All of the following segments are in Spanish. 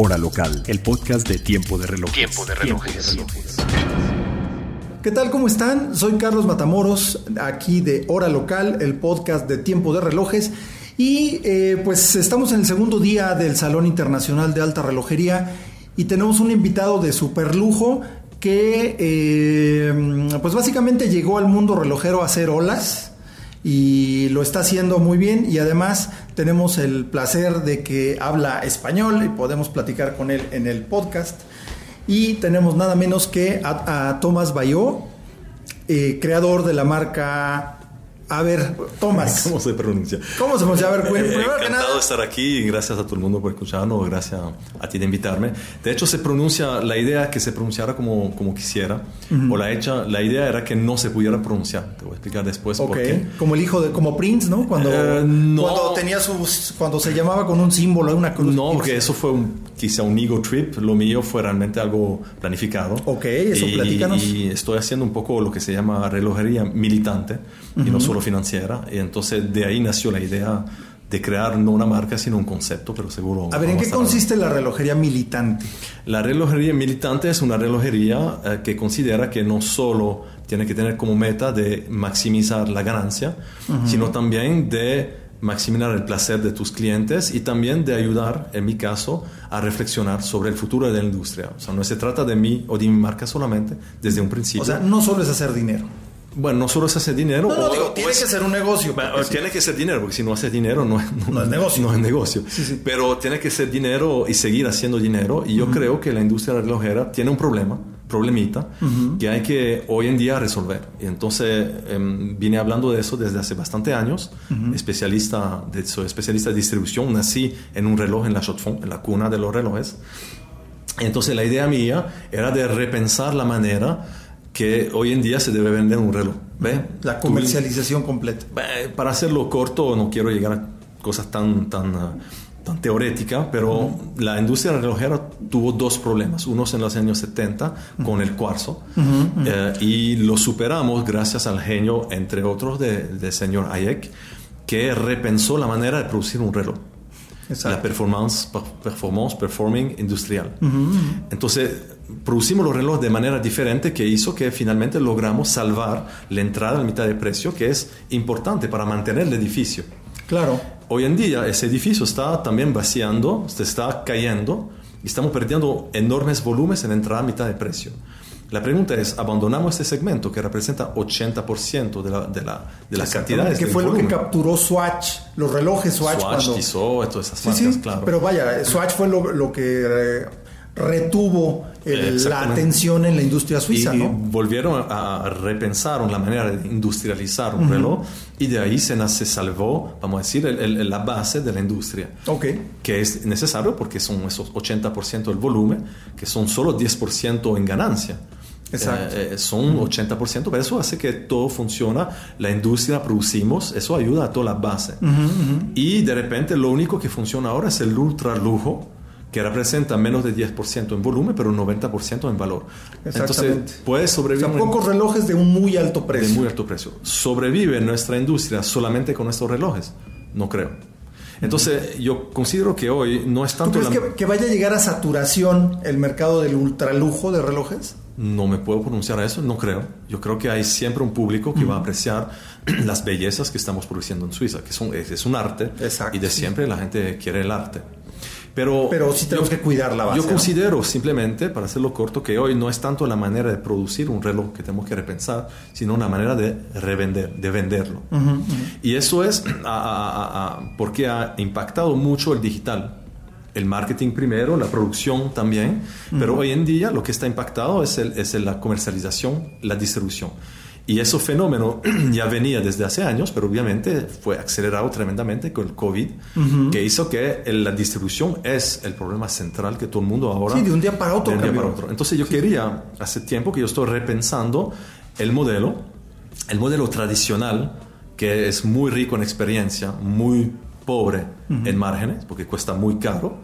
Hora local. El podcast de Tiempo de Relojes. Tiempo de relojes. ¿Qué tal? ¿Cómo están? Soy Carlos Matamoros, aquí de Hora Local, el podcast de Tiempo de Relojes. Y eh, pues estamos en el segundo día del Salón Internacional de Alta Relojería y tenemos un invitado de super lujo que eh, pues básicamente llegó al mundo relojero a hacer olas y lo está haciendo muy bien y además tenemos el placer de que habla español y podemos platicar con él en el podcast. Y tenemos nada menos que a, Tomás Bayó, eh, creador de la marca a ver, Tomás. ¿Cómo se pronuncia? ¿Cómo se pronuncia? A ver, eh, encantado de estar aquí y gracias a todo el mundo por escucharnos, gracias a ti de invitarme. De hecho, se pronuncia, la idea que se pronunciara como, como quisiera, o la hecha, la idea era que no se pudiera pronunciar. Te voy a explicar después por qué. Como el hijo de, como Prince, ¿no? Cuando, Eh, no. cuando tenía sus, cuando se llamaba con un símbolo, una cruz. No, porque eso fue un, quizá un ego trip, lo mío fue realmente algo planificado. Ok, eso y, platícanos. Y estoy haciendo un poco lo que se llama relojería militante y no solo financiera. Y entonces de ahí nació la idea de crear no una marca, sino un concepto, pero seguro... A ver, ¿en qué consiste la relojería militante? La relojería militante es una relojería eh, que considera que no solo tiene que tener como meta de maximizar la ganancia, sino también de maximizar el placer de tus clientes y también de ayudar, en mi caso, a reflexionar sobre el futuro de la industria. O sea, no se trata de mí o de mi marca solamente desde un principio. O sea, no solo es hacer dinero. bueno, no solo es hacer dinero. No, no, o- digo, tiene es- que ser un negocio. tiene que ser dinero, porque si no haces dinero no, es- No es negocio. No es negocio. Sí, sí. Pero tiene que ser dinero y seguir haciendo dinero. Y yo creo que la industria relojera tiene un problema, problemita, que hay que hoy en día resolver. Y entonces em, vine hablando de eso desde hace bastante años. Especialista de, soy especialista de distribución. Nací en un reloj en la Chaux-de-Fonds, en la cuna de los relojes. Entonces la idea mía era de repensar la manera que hoy en día se debe vender un reloj. ¿Ve? La Tú- comercialización completa. eh, Para hacerlo corto, no quiero llegar a cosas tan, tan, ah, tan teoréticas, pero la industria relojera tuvo dos problemas. Uno en los años 70 con el cuarzo eh, y lo superamos gracias al genio, entre otros, del de señor Hayek, que repensó la manera de producir un reloj. La Exacto. performance, per- performance performing industrial. Entonces, producimos los relojes de manera diferente que hizo que finalmente logramos salvar la entrada a mitad de precio, que es importante para mantener el edificio. Claro. Hoy en día ese edificio está también vaciando, se está cayendo y estamos perdiendo enormes volúmenes en entrada a mitad de precio. La pregunta es, ¿abandonamos este segmento que representa 80% de la, de la, de las cantidades? Que fue lo que volumen? capturó Swatch, los relojes Swatch. Swatch, cuando... Tissot, todas esas Sí, marcas, sí, claro. pero vaya, Swatch fue lo, lo que eh, retuvo el- la atención en la industria suiza, y ¿no? volvieron a a repensar la manera de industrializar un reloj y de ahí se, se salvó, vamos a decir, el- el- la base de la industria. Ok. Que es necesario porque son esos 80% del volumen, que son solo 10% en ganancia. Exacto. Eh, eh, son 80%, pero eso hace que todo funciona, la industria producimos, eso ayuda a toda la base. Y de repente lo único que funciona ahora es el ultra lujo, que representa menos de 10% en volumen, pero 90% en valor. Exactamente. Entonces, puede O sobrevivir sea, pocos relojes de un muy alto de precio. muy alto precio. ¿Sobrevive nuestra industria solamente con estos relojes? No creo. Entonces, yo considero que hoy no es ¿Tú tanto crees la- que, que vaya a llegar a saturación el mercado del ultralujo de relojes? No me puedo pronunciar a eso, no creo. Yo creo que hay siempre un público que va a apreciar las bellezas que estamos produciendo en Suiza, que son, es, es un arte Exacto, y de siempre la gente quiere el arte. Pero, Pero sí tenemos yo- que cuidar la base, Yo ¿no? considero simplemente, para hacerlo corto, que hoy no es tanto la manera de producir un reloj que tenemos que repensar, sino una manera de revender, de venderlo. Y eso es a- a- a- porque ha impactado mucho el digital. El marketing primero, la producción también, pero hoy en día lo que está impactado es, el, es la comercialización, la distribución. Y ese fenómeno ya venía desde hace años, pero obviamente fue acelerado tremendamente con el COVID, que hizo que la distribución es el problema central que todo el mundo ahora... Sí, de un día para otro. De un día para otro. Entonces yo quería, hace tiempo que yo estoy repensando el modelo, el modelo tradicional, que es muy rico en experiencia, muy pobre en márgenes, porque cuesta muy caro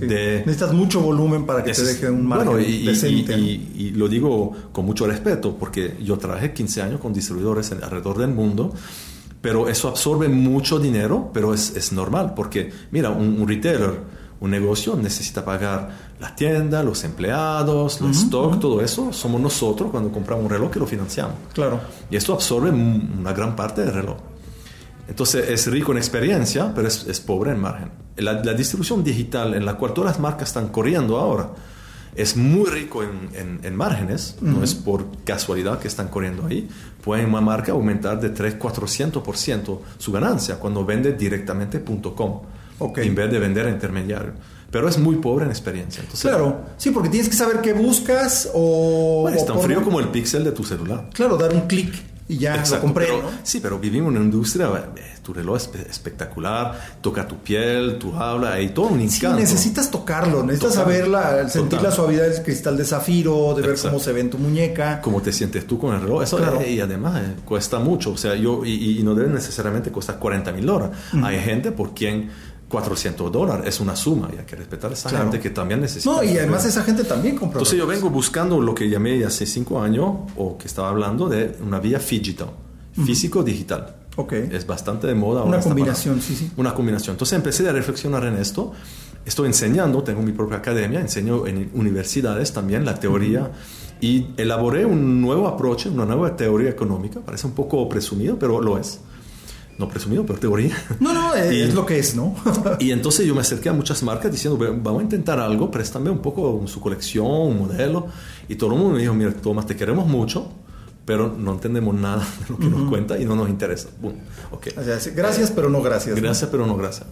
Necesitas mucho volumen para que te deje un margen y, decente. Y, lo digo con mucho respeto, porque yo trabajé 15 años con distribuidores alrededor del mundo, pero eso absorbe mucho dinero, pero es, es normal, porque mira, un, retailer, un negocio necesita pagar la tienda, los empleados, el stock, todo eso, somos nosotros cuando compramos un reloj que lo financiamos. Claro. Y esto absorbe una gran parte del reloj. Entonces es rico en experiencia, pero es, es pobre en margen. La, distribución digital en la cual todas las marcas están corriendo ahora es muy rico en, en, márgenes, no es por casualidad que están corriendo ahí. Puede una marca aumentar de 3-400% su ganancia cuando vende directamente .com en vez de vender a intermediario. Pero es muy pobre en experiencia. claro, sí, porque tienes que saber qué buscas o... es tan frío como el píxel de tu celular. Claro, dar un clic y ya lo compré. Sí, pero vivimos en una industria, eh, tu reloj es espectacular, toca tu piel, tu habla, y todo un encanto. Sí, necesitas tocarlo, necesitas saber sentir la suavidad del cristal de zafiro, de ver cómo se ve en tu muñeca. Cómo te sientes tú con el reloj. Eso claro. y además eh, cuesta mucho, o sea, yo, y, no debe necesariamente costar 40 mil dólares. Hay gente por quien 400 dólares es una suma y hay que respetar a esa gente que también necesita. No, y además esa gente también compra. Entonces yo vengo buscando lo que llamé hace cinco años o que estaba hablando de una vía digital, físico-digital. Okay. Es bastante de moda. Una combinación, sí, sí. Una combinación. Entonces empecé a reflexionar en esto. Estoy enseñando, tengo mi propia academia, enseño en universidades también la teoría y elaboré un nuevo approach, una nueva teoría económica. Parece un poco presumido, pero lo es no presumido, pero teoría. No, no, es, lo que es, ¿no? y entonces yo me acerqué a muchas marcas diciendo, vamos a intentar algo, préstame un poco su colección, un modelo. Y todo el mundo me dijo, mira, Tomás, te queremos mucho, pero no entendemos nada de lo que nos cuenta y no nos interesa. okay. gracias, pero no gracias. Gracias, pero no gracias.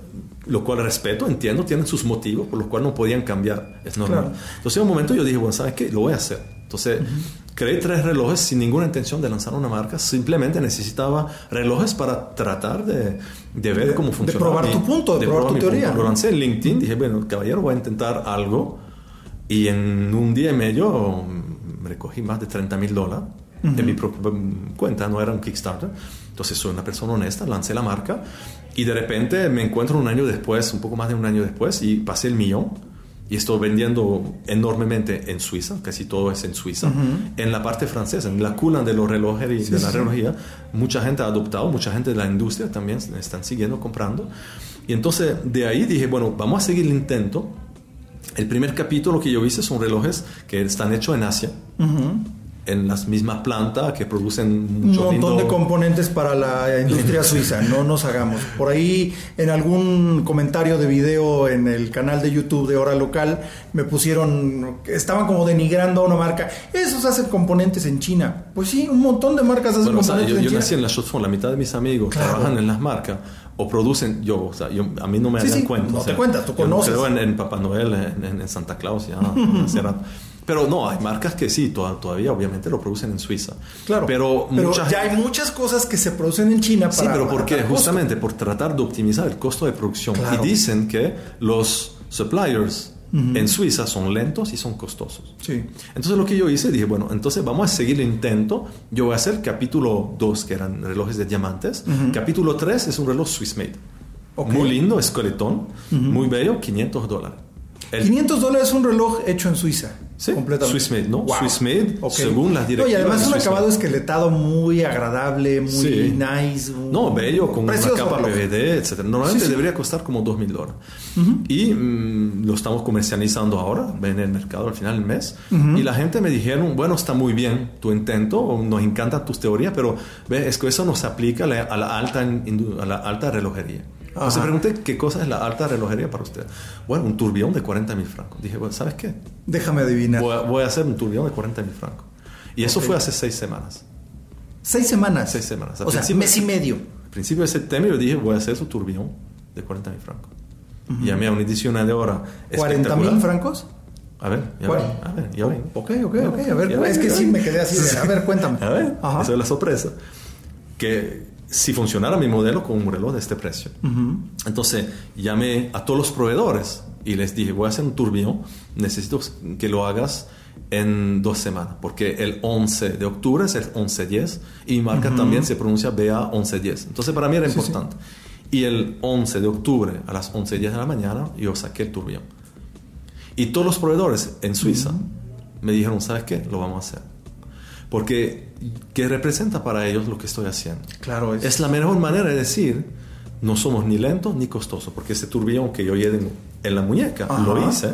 Lo cual respeto, entiendo, tienen sus motivos por los cuales no podían cambiar. Es normal. Entonces, en un momento yo dije, bueno, ¿sabes qué? Lo voy a hacer. Entonces, creé tres relojes sin ninguna intención de lanzar una marca. Simplemente necesitaba relojes para tratar de, de ver cómo funcionaba. De probar tu punto, de, probar, tu teoría. Lo lancé en LinkedIn, dije, bueno, caballero, voy a intentar algo. Y en un día y medio me recogí más de 30 mil dólares de mi propia cuenta, no era un Kickstarter. Entonces soy una persona honesta, lancé la marca y de repente me encuentro un año después, un poco más de un año después, y pasé el millón y estoy vendiendo enormemente en Suiza, casi todo es en Suiza, en la parte francesa, en la cuna de los relojes y de la relojía, mucha gente ha adoptado, mucha gente de la industria también están siguiendo comprando. Y entonces de ahí dije, bueno, vamos a seguir el intento. El primer capítulo que yo hice son relojes que están hechos en Asia en las mismas plantas que producen mucho un montón de componentes para la industria suiza, no nos hagamos. Por ahí en algún comentario de video en el canal de YouTube de Hora Local me pusieron, estaban como denigrando a una marca, esos hacen componentes en China. Pues sí, un montón de marcas hacen componentes yo, en yo China. nací en la Shotphone, la mitad de mis amigos trabajan en las marcas o producen, yo, o sea, yo, a mí no me dan cuenta. No te cuentas, tú conoces. Yo en, en Papá Noel, en, en, Santa Claus, ya, Pero no, hay marcas que sí, todavía obviamente lo producen en Suiza. Claro. Pero, ya hay muchas cosas que se producen en China para. Sí, pero porque justamente por tratar de optimizar el costo de producción. Y dicen que los suppliers en Suiza son lentos y son costosos. Sí. Entonces lo que yo hice, dije, bueno, entonces vamos a seguir el intento. Yo voy a hacer capítulo 2, que eran relojes de diamantes. Capítulo 3 es un reloj Swiss made. Muy lindo, esqueletón, muy bello, 500 dólares. 500 dólares es un reloj hecho en Suiza. Sí, completamente. Swiss made, ¿no? Swiss made, según las directivas. No, y además un acabado esqueletado muy agradable, muy nice. No, bello, con una capa PVD, etc. Normalmente debería costar como 2 mil dólares. Y mm, lo estamos comercializando ahora, en el mercado al final del mes. Y la gente me dijeron, bueno, está muy bien tu intento, nos encantan tus teorías, pero es que eso nos aplica a la alta, a la alta relojería. Se pregunté qué cosa es la alta relojería para usted. Bueno, un turbión de 40 mil francos. Dije, bueno, ¿sabes qué? Déjame adivinar. Voy a, hacer un turbión de 40 mil francos. Y eso fue hace seis semanas. ¿Seis semanas? Seis semanas. o sea, mes y medio. principio de septiembre yo dije, voy a hacer su turbión de 40 mil francos. Y a mí a una edición de hora. ¿40 mil francos? A ver, ya ¿Cuál? ven, a ver, ya ven. Ok, ok, ok. A ver, es que sí me quedé así. de- A ver, cuéntame. A ver, Ajá. esa es la sorpresa. Que si funcionara mi modelo con un reloj de este precio, entonces llamé a todos los proveedores y les dije, voy a hacer un turbillón, necesito que lo hagas en dos semanas, porque el 11 de octubre es el 1110 y mi marca también se pronuncia BA 1110. Entonces para mí era importante. Y el 11 de octubre a las 11.10 de la mañana yo saqué el turbillón. Y todos los proveedores en Suiza me dijeron, ¿sabes qué? Lo vamos a hacer. Porque, ¿qué representa para ellos lo que estoy haciendo? Claro, es. Es la mejor manera de decir, no somos ni lentos ni costosos, porque ese turbillón que yo llevo en, la muñeca, Ajá. lo hice,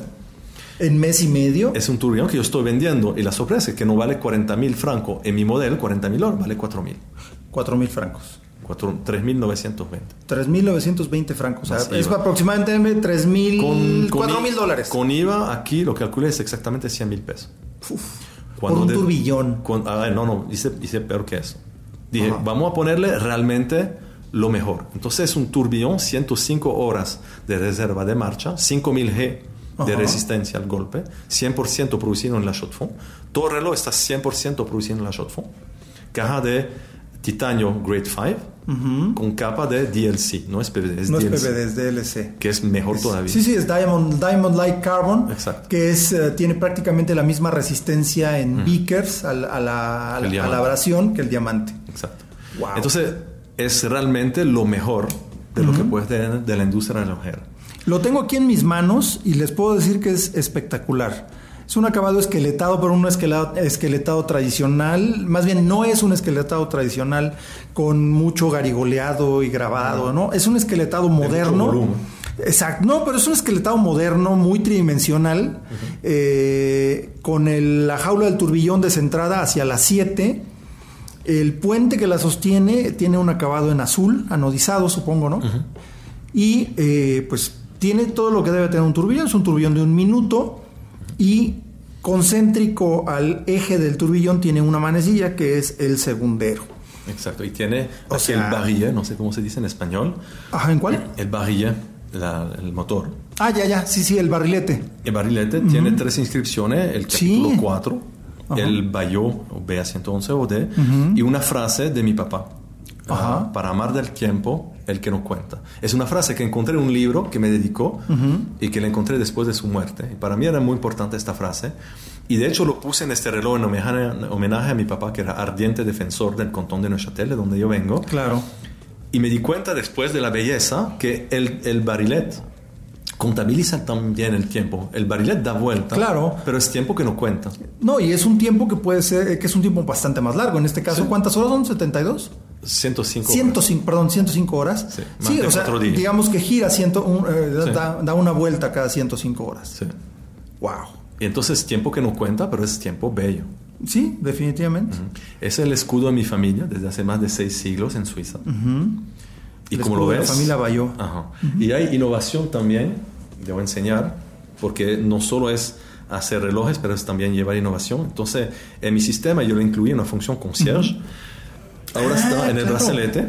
En mes y medio. es un turbillón que yo estoy vendiendo y la sorpresa es que no vale 40 mil francos en mi modelo, 40 mil vale 4 mil, 4 mil francos. 3.920. 3.920 francos. O sea, es IVA. aproximadamente 3.000. 4 mil I- dólares. Con IVA aquí lo calculé es exactamente 100 mil pesos. Por un turbillón. cuan- a ver, no, no, hice, hice peor que eso. Dije, Ajá. vamos a ponerle realmente lo mejor. Entonces es un turbillón, 105 horas de reserva de marcha, 5000 G de Ajá. resistencia al golpe, 100% producido en la Shotfond. Todo el reloj está 100% producido en la Shotfond. Caja de titanio Grade 5 con capa de DLC, no es PVD, es No es DLC, PVD, es DLC. que es mejor todavía. Sí, sí, es Diamond, Diamond Light Carbon, Exacto. que es, eh, tiene prácticamente la misma resistencia en beakers a, la- a la, a la- a la abrasión que el diamante. Exacto. Wow. Entonces es realmente lo mejor de lo que puedes tener de la industria relojera. Lo tengo aquí en mis manos y les puedo decir que es espectacular. Es un acabado esqueletado, pero un esqueletado, esqueletado tradicional. Más bien, no es un esqueletado tradicional con mucho garigoleado y grabado, ¿no? Es un esqueletado moderno. Exacto, no, pero es un esqueletado moderno, muy tridimensional, eh, con el- la jaula del turbillón descentrada hacia las 7. El puente que la sostiene tiene un acabado en azul, anodizado, supongo, ¿no? Y eh, pues tiene todo lo que debe tener un turbillón. Es un turbillón de un minuto y concéntrico al eje del turbillón tiene una manecilla que es el segundero. Exacto. Y tiene O sea- el barillet, no sé cómo se dice en español. Ajá, ¿en cuál? El barillet, la- el motor. Ah, ya, ya, sí, sí, el barrilete. El barilete tiene tres inscripciones, el Sí. capítulo 4, Ajá. el Bayot, o BA111 o D, y una frase de mi papá. Ajá. Para amar del tiempo, el que no cuenta. Es una frase que encontré en un libro que me dedicó y que la encontré después de su muerte. Y para mí era muy importante esta frase. Y de hecho lo puse en este reloj en homenaje, homenaje a mi papá, que era ardiente defensor del cantón de Neuchâtel, de donde yo vengo. Claro. Y me di cuenta después de la belleza que el, el barilet contabiliza también el tiempo. El barilet da vuelta, Claro. pero es tiempo que no cuenta. No, y es un tiempo que puede ser, eh, que es un tiempo bastante más largo. En este caso, Sí. ¿cuántas horas son? ¿72? 105 horas. 105, perdón, 105 horas. Sí, Sí, o sea, días. digamos que gira, ciento, un- eh, Sí. da, da una vuelta cada 105 horas. Sí. Wow. Y entonces tiempo que no cuenta, pero es tiempo bello. Sí, definitivamente. Es el escudo de mi familia desde hace más de seis siglos en Suiza. Y El como lo escudo de la ves... familia Bayot. Ajá. Y hay innovación también, debo enseñar, porque no solo es hacer relojes, pero es también llevar innovación. Entonces, en mi sistema yo le incluí una función concierge. Ahora Ah, está en el claro. brazalete.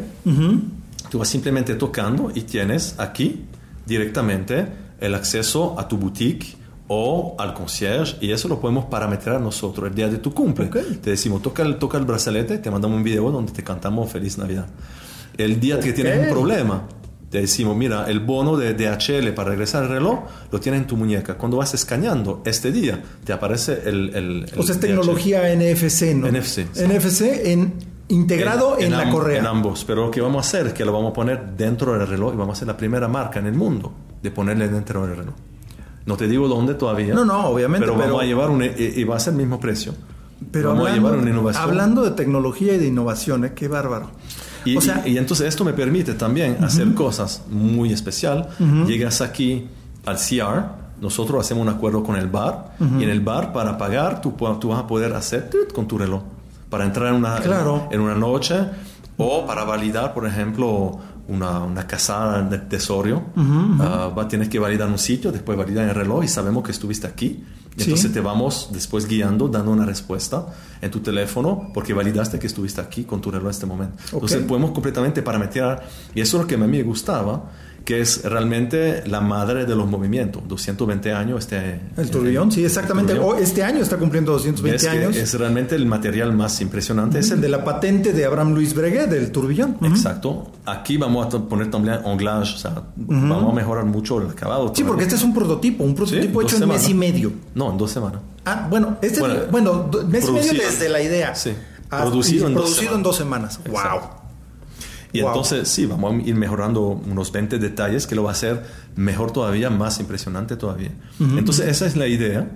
Tú vas simplemente tocando y tienes aquí directamente el acceso a tu boutique o al concierge y eso lo podemos parametrar nosotros el día de tu cumple. Ok. Te decimos, toca el, toca el brazalete, te mandamos un video donde te cantamos Feliz Navidad. El día que Ok. tienes un problema, te decimos, mira, el bono de DHL para regresar al reloj lo tienes en tu muñeca. Cuando vas escaneando este día, te aparece el... el- O sea, es el tecnología NFC, ¿no? NFC, sí. NFC en, integrado en, la am- correa. En ambos. Pero lo que vamos a hacer es que lo vamos a poner dentro del reloj y vamos a ser la primera marca en el mundo de ponerle dentro del reloj. No te digo dónde todavía. No, no, obviamente, Pero, pero- vamos a llevar un, y, y va a ser el mismo precio. Pero vamos hablando, a llevar una innovación. hablando de tecnología y de innovación, ¿eh? qué bárbaro. Y, o sea, y- y entonces esto me permite también hacer cosas muy especial. Llegas aquí al CR, nosotros hacemos un acuerdo con el bar y en el bar para pagar tú, tú vas a poder hacer con tu reloj para entrar en una, Claro. en, una noche o para validar, por ejemplo, una, una casada de tesorio. Ah, va, tienes que validar un sitio, después validar el reloj y sabemos que estuviste aquí. Y Sí. entonces te vamos después guiando, dando una respuesta en tu teléfono porque validaste que estuviste aquí con tu reloj en este momento. Entonces Ok. podemos completamente parametrar y eso es lo que a mí me gustaba, que es realmente la madre de los movimientos. 220 años este... El turbillón, sí, exactamente. este año está cumpliendo 220 años. Es realmente el material más impresionante. Es el de la patente de Abraham Luis Breguet, del turbillón. Exacto. Aquí vamos a poner también anglage, o sea, vamos a mejorar mucho el acabado. Sí, porque este es un prototipo, un prototipo hecho en mes y medio. No, en dos semanas. Ah, bueno, este bueno, mes y medio desde la idea. Sí. producido, en, producido en dos semanas. Wow. Y entonces sí, vamos a ir mejorando unos 20 detalles que lo va a hacer mejor todavía, más impresionante todavía. Entonces esa es la idea.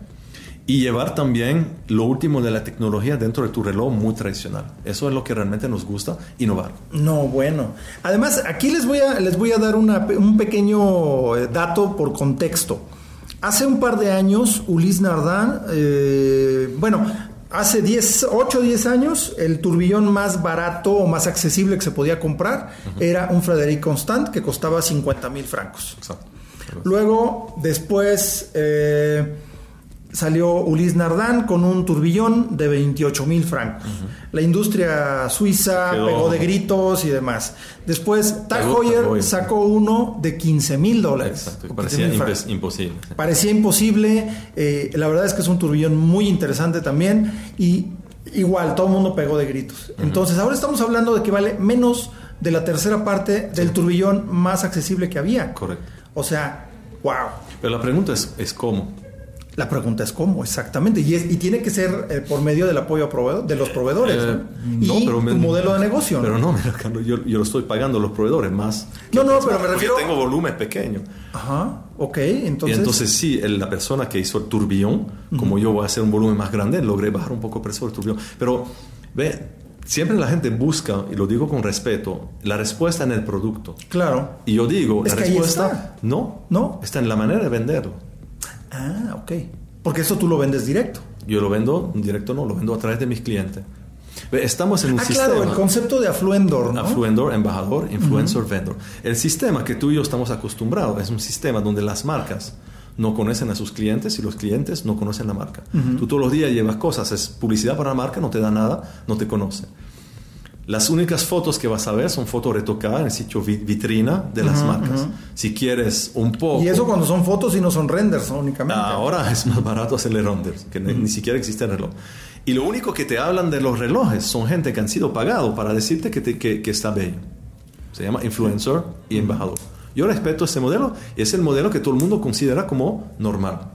Y llevar también lo último de la tecnología dentro de tu reloj muy tradicional. Eso es lo que realmente nos gusta, innovar. No, bueno. Además, aquí les voy a, les voy a dar un pequeño eh, dato por contexto. Hace un par de años, Ulis Nardán, eh, bueno, hace 10, 8 o 10 años, el turbillón más barato o más accesible que se podía comprar era un Frederic Constant que costaba 50 mil francos. Luego, después, eh, salió Ulis Nardán con un turbillón de 28 mil francos. La industria suiza pegó de gritos y demás. Después, Tag Heuer sacó uno de 15 mil dólares. Parecía imposible. Parecía imposible. Eh, la verdad es que es un turbillón muy interesante también. Y igual, todo el mundo pegó de gritos. Entonces, ahora estamos hablando de que vale menos de la tercera parte del turbillón más accesible que había. Correcto. O sea, wow. Pero la pregunta es, es cómo. La pregunta es cómo, exactamente. Y, y tiene que ser eh, por medio del apoyo de los proveedores. Eh, ¿no? y pero tu modelo de negocio. Pero no, Carlos, yo, yo, lo estoy pagando a los proveedores más. No, no, pero me refiero. tengo volumen pequeño. Ajá, ok. Entonces. Y entonces, sí, la persona que hizo el turbillón, como yo voy a hacer un volumen más grande, logré bajar un poco el precio del turbillón. Pero, ve, siempre la gente busca, y lo digo con respeto, la respuesta en el producto. Claro. Y yo digo, la respuesta. No, no. Está en la manera de venderlo. Ah, ok. Porque eso tú lo vendes directo. Yo lo vendo directo, no, lo vendo a través de mis clientes. Estamos en un ah, sistema. Claro, el concepto de afluendor. ¿no? Afluendor, embajador, influencer, vendor. El sistema que tú y yo estamos acostumbrados es un sistema donde las marcas no conocen a sus clientes y los clientes no conocen la marca. Tú todos los días llevas cosas, es publicidad para la marca, no te da nada, no te conoce. Las únicas fotos que vas a ver son fotos retocadas en el sitio vitrina de las marcas. Si quieres un poco... Y eso cuando son fotos y no son renders únicamente. Ahora es más barato hacerle renders, que ni, siquiera existe el reloj. Y lo único que te hablan de los relojes son gente que han sido pagados para decirte que, que, está bello. Se llama influencer y embajador. Yo respeto ese modelo y es el modelo que todo el mundo considera como normal.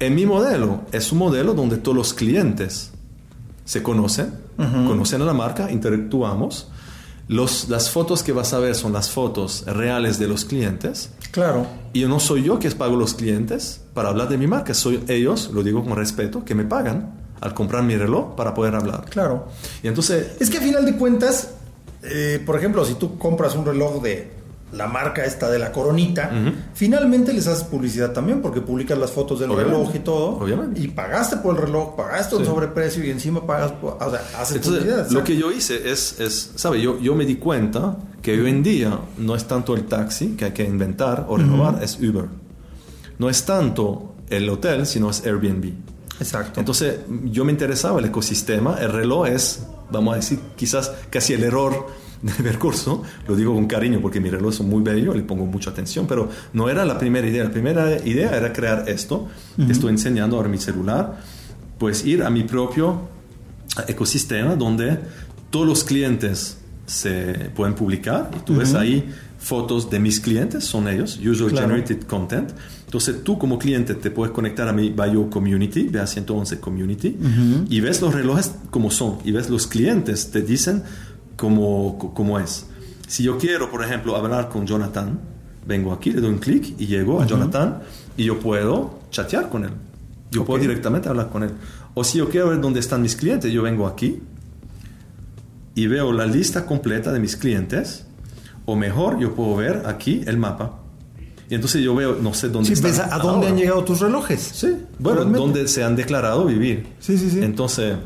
En mi modelo es un modelo donde todos los clientes se conocen, conocen a la marca, interactuamos. Los, las fotos que vas a ver son las fotos reales de los clientes. Claro. Y no soy yo que pago los clientes para hablar de mi marca, soy ellos, lo digo con respeto, que me pagan al comprar mi reloj para poder hablar. Claro. Y entonces... Es que a final de cuentas, eh, por ejemplo, si tú compras un reloj de la marca esta de la coronita, finalmente les haces publicidad también porque publicas las fotos del reloj y todo. Obviamente. Y pagaste por el reloj, pagaste un sobreprecio y encima pagas por, o sea, haces publicidad. Lo que yo hice es, es ¿sabe? Yo, yo me di cuenta que hoy en día no es tanto el taxi que hay que inventar o renovar, es Uber. No es tanto el hotel, sino es Airbnb. Exacto. Entonces yo me interesaba el ecosistema, el reloj es, vamos a decir, quizás casi el error de percurso, lo digo con cariño porque mi reloj es muy bello, le pongo mucha atención, pero no era la primera idea. La primera idea era crear esto, que estoy enseñando ahora mi celular, pues ir a mi propio ecosistema donde todos los clientes se pueden publicar y tú ves ahí fotos de mis clientes, son ellos, User Generated Content. Entonces tú como cliente te puedes conectar a mi Bio Community, a 111 Community, y ves los relojes como son, y ves los clientes, te dicen como, es. Si yo quiero, por ejemplo, hablar con Jonathan, vengo aquí, le doy un clic y llego a Jonathan y yo puedo chatear con él. Yo puedo directamente hablar con él. O si yo quiero ver dónde están mis clientes, yo vengo aquí y veo la lista completa de mis clientes. O mejor, yo puedo ver aquí el mapa. Y entonces yo veo, no sé dónde sí, ¿A dónde han llegado tus relojes? Sí, bueno, dónde se han declarado vivir. Sí, sí, sí. Entonces,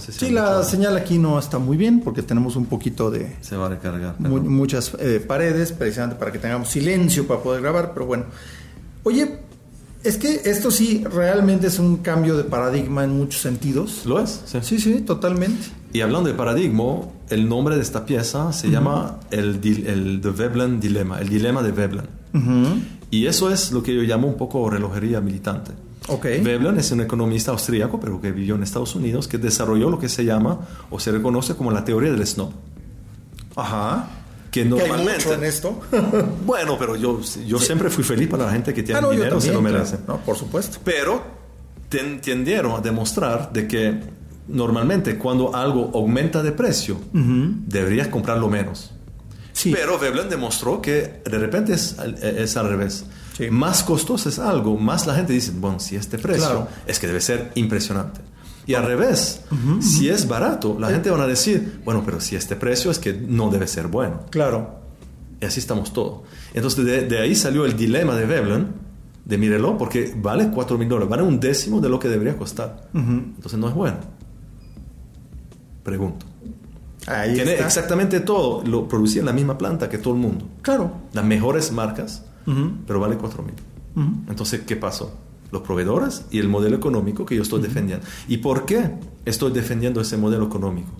sí, la señal aquí no está muy bien porque tenemos un poquito de... Se va a recargar. muchas eh, paredes, precisamente para que tengamos silencio para poder grabar, pero bueno. Oye, es que esto sí realmente es un cambio de paradigma en muchos sentidos. ¿Lo es? Sí, sí, totalmente. Y hablando de paradigma, el nombre de esta pieza se llama el, el The Veblen Dilema, el dilema de Veblen. Y eso es lo que yo llamo un poco relojería militante. Okay. Veblen es un economista austríaco, pero que vivió en Estados Unidos, que desarrolló lo que se llama o se reconoce como la teoría del snob. Ajá. Que normalmente. hay mucho en esto. bueno, pero yo, yo siempre fui feliz para la gente que tiene ah, dinero, se lo merece. No, por supuesto. Pero tendieron a demostrar de que normalmente cuando algo aumenta de precio, deberías comprarlo menos. Sí. Pero Veblen demostró que de repente es, es al revés. Más costoso es algo, más la gente dice, bueno, si este precio es que debe ser impresionante. Y al revés, si es barato, la gente va a decir, bueno, pero si este precio es que no debe ser bueno. Claro. Y así estamos todos. Entonces de, ahí salió el dilema de Veblen, de mírelo, porque vale 4 mil dólares, vale un décimo de lo que debería costar. Entonces no es bueno. Pregunto. Ahí Tiene está. exactamente todo, lo producía en la misma planta que todo el mundo. Claro. Las mejores marcas, pero vale 4 mil. Entonces, ¿qué pasó? los proveedores y el modelo económico que yo estoy defendiendo. ¿Y por qué estoy defendiendo ese modelo económico?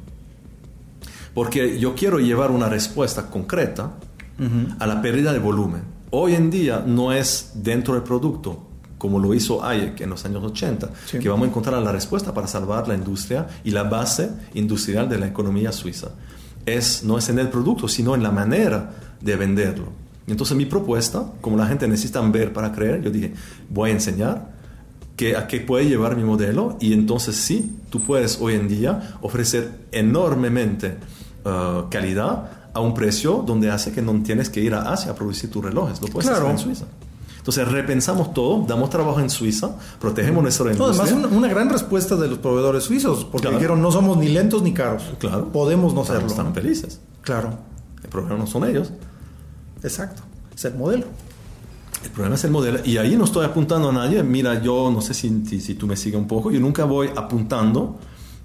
Porque yo quiero llevar una respuesta concreta a la pérdida de volumen. Hoy en día no es dentro del producto, como lo hizo Hayek en los años 80, que vamos a encontrar la respuesta para salvar la industria y la base industrial de la economía suiza. Es, no es en el producto, sino en la manera de venderlo. Entonces mi propuesta, como la gente necesita ver para creer, yo dije, voy a enseñar que, a qué puede llevar mi modelo y entonces sí, tú puedes hoy en día ofrecer enormemente uh, calidad a un precio donde hace que no tienes que ir a Asia a producir tus relojes, lo puedes hacer en Suiza. Entonces repensamos todo, damos trabajo en Suiza, protegemos nuestra industria. además, una, gran respuesta de los proveedores suizos, porque dijeron no somos ni lentos ni caros. Claro. Podemos no serlo. Están felices. Claro. El problema no son ellos. Exacto, es el modelo. El problema es el modelo. Y ahí no estoy apuntando a nadie. Mira, yo no sé si, si, tú me sigues un poco. Yo nunca voy apuntando.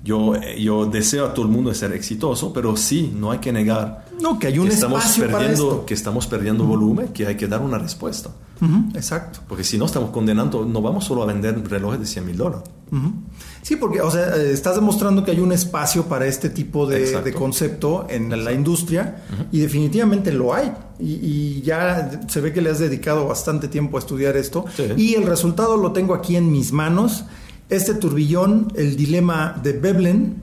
Yo, yo deseo a todo el mundo ser exitoso, pero sí, no hay que negar no, que, hay un estamos espacio perdiendo, que estamos perdiendo volumen, que hay que dar una respuesta. Exacto. Porque si no estamos condenando, no vamos solo a vender relojes de 100 mil dólares. Sí, porque o sea, eh, estás demostrando que hay un espacio para este tipo de, concepto en la industria y definitivamente lo hay. Y, ya se ve que le has dedicado bastante tiempo a estudiar esto. Y el resultado lo tengo aquí en mis manos. Este turbillón, el dilema de Veblen,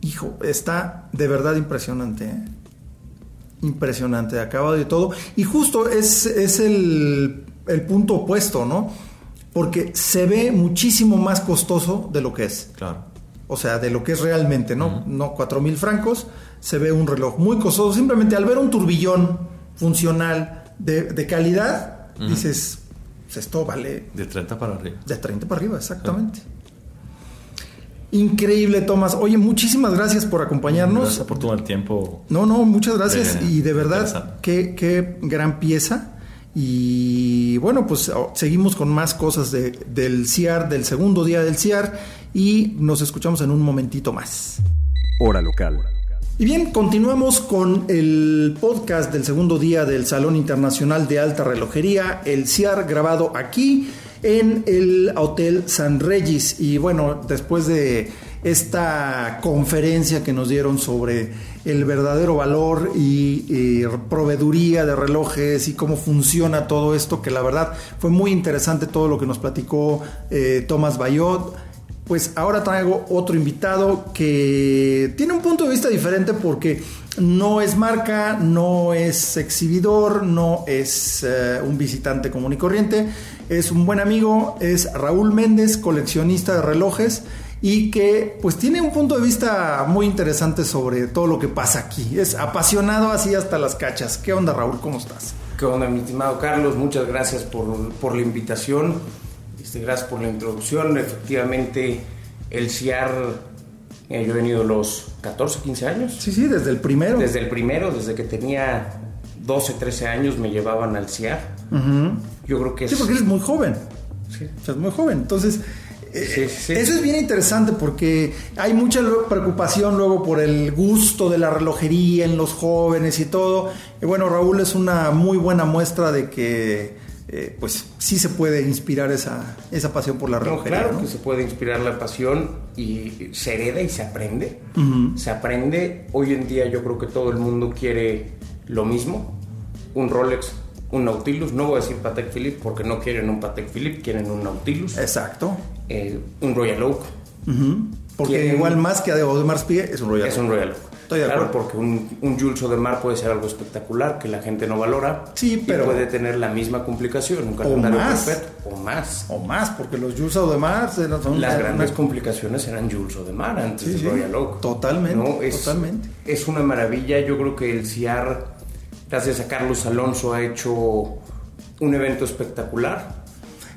hijo, está de verdad impresionante. ¿eh? Impresionante, acabado de todo. Y justo es, es el, el punto opuesto, ¿no? porque se ve muchísimo más costoso de lo que es. Claro. O sea, de lo que es realmente, ¿no? No cuatro mil francos, se ve un reloj muy costoso. Simplemente al ver un turbillón funcional de, calidad, dices, pues esto vale... De 30 para arriba. De 30 para arriba, exactamente. Increíble, Tomás. Oye, muchísimas gracias por acompañarnos. Gracias por todo el tiempo. No, no, muchas gracias. y de verdad, qué, qué gran pieza. Y bueno, pues oh, seguimos con más cosas del CIAR, del segundo día del CIAR, y nos escuchamos en un momentito más. Hora local. Y bien, continuamos con el podcast del segundo día del Salón Internacional de Alta Relojería, el CIAR, grabado aquí en el Hotel San Regis. Y bueno, después de esta conferencia que nos dieron sobre el verdadero valor y, proveeduría de relojes y cómo funciona todo esto, que la verdad fue muy interesante todo lo que nos platicó eh, Tomás Bayot. Pues ahora traigo otro invitado que tiene un punto de vista diferente porque no es marca, no es exhibidor, no es eh, un visitante común y corriente, es un buen amigo, es Raúl Méndez, coleccionista de relojes y que pues tiene un punto de vista muy interesante sobre todo lo que pasa aquí. Es apasionado así hasta las cachas. ¿Qué onda Raúl? ¿Cómo estás? ¿Qué onda mi estimado Carlos? Muchas gracias por, la invitación. Este, gracias por la introducción. Efectivamente, el CIAR, eh, yo he venido los 14, 15 años. Sí, sí, desde el primero. Desde el primero, desde que tenía 12, 13 años me llevaban al CIAR. Yo creo que Sí, porque eres muy joven. Sí. O muy joven. Entonces, eso es bien interesante porque hay mucha preocupación luego por el gusto de la relojería en los jóvenes y todo. Y bueno, Raúl es una muy buena muestra de que eh, pues sí se puede inspirar esa, esa pasión por la relojería. claro que se puede inspirar la pasión y se hereda y se aprende. Se aprende. Hoy en día yo creo que todo el mundo quiere lo mismo. Un Rolex, un Nautilus. No voy a decir Patek Philippe porque no quieren un Patek Philippe, quieren un Nautilus. Exacto. Eh, un Royal Oak. Porque igual más que Audemars Piguet es un Royal Es un Royal Oak claro, porque un, un Jules Mar puede ser algo espectacular que la gente no valora. Sí, pero. puede tener la misma complicación, un calendario perfecto. O más. O más, porque los Jules Mar son. Las grandes complicaciones eran Jules Mar antes de Royal Oak. Totalmente. Es, totalmente. Es una maravilla. Yo creo que el CIAR, gracias a Carlos Alonso, ha hecho un evento espectacular.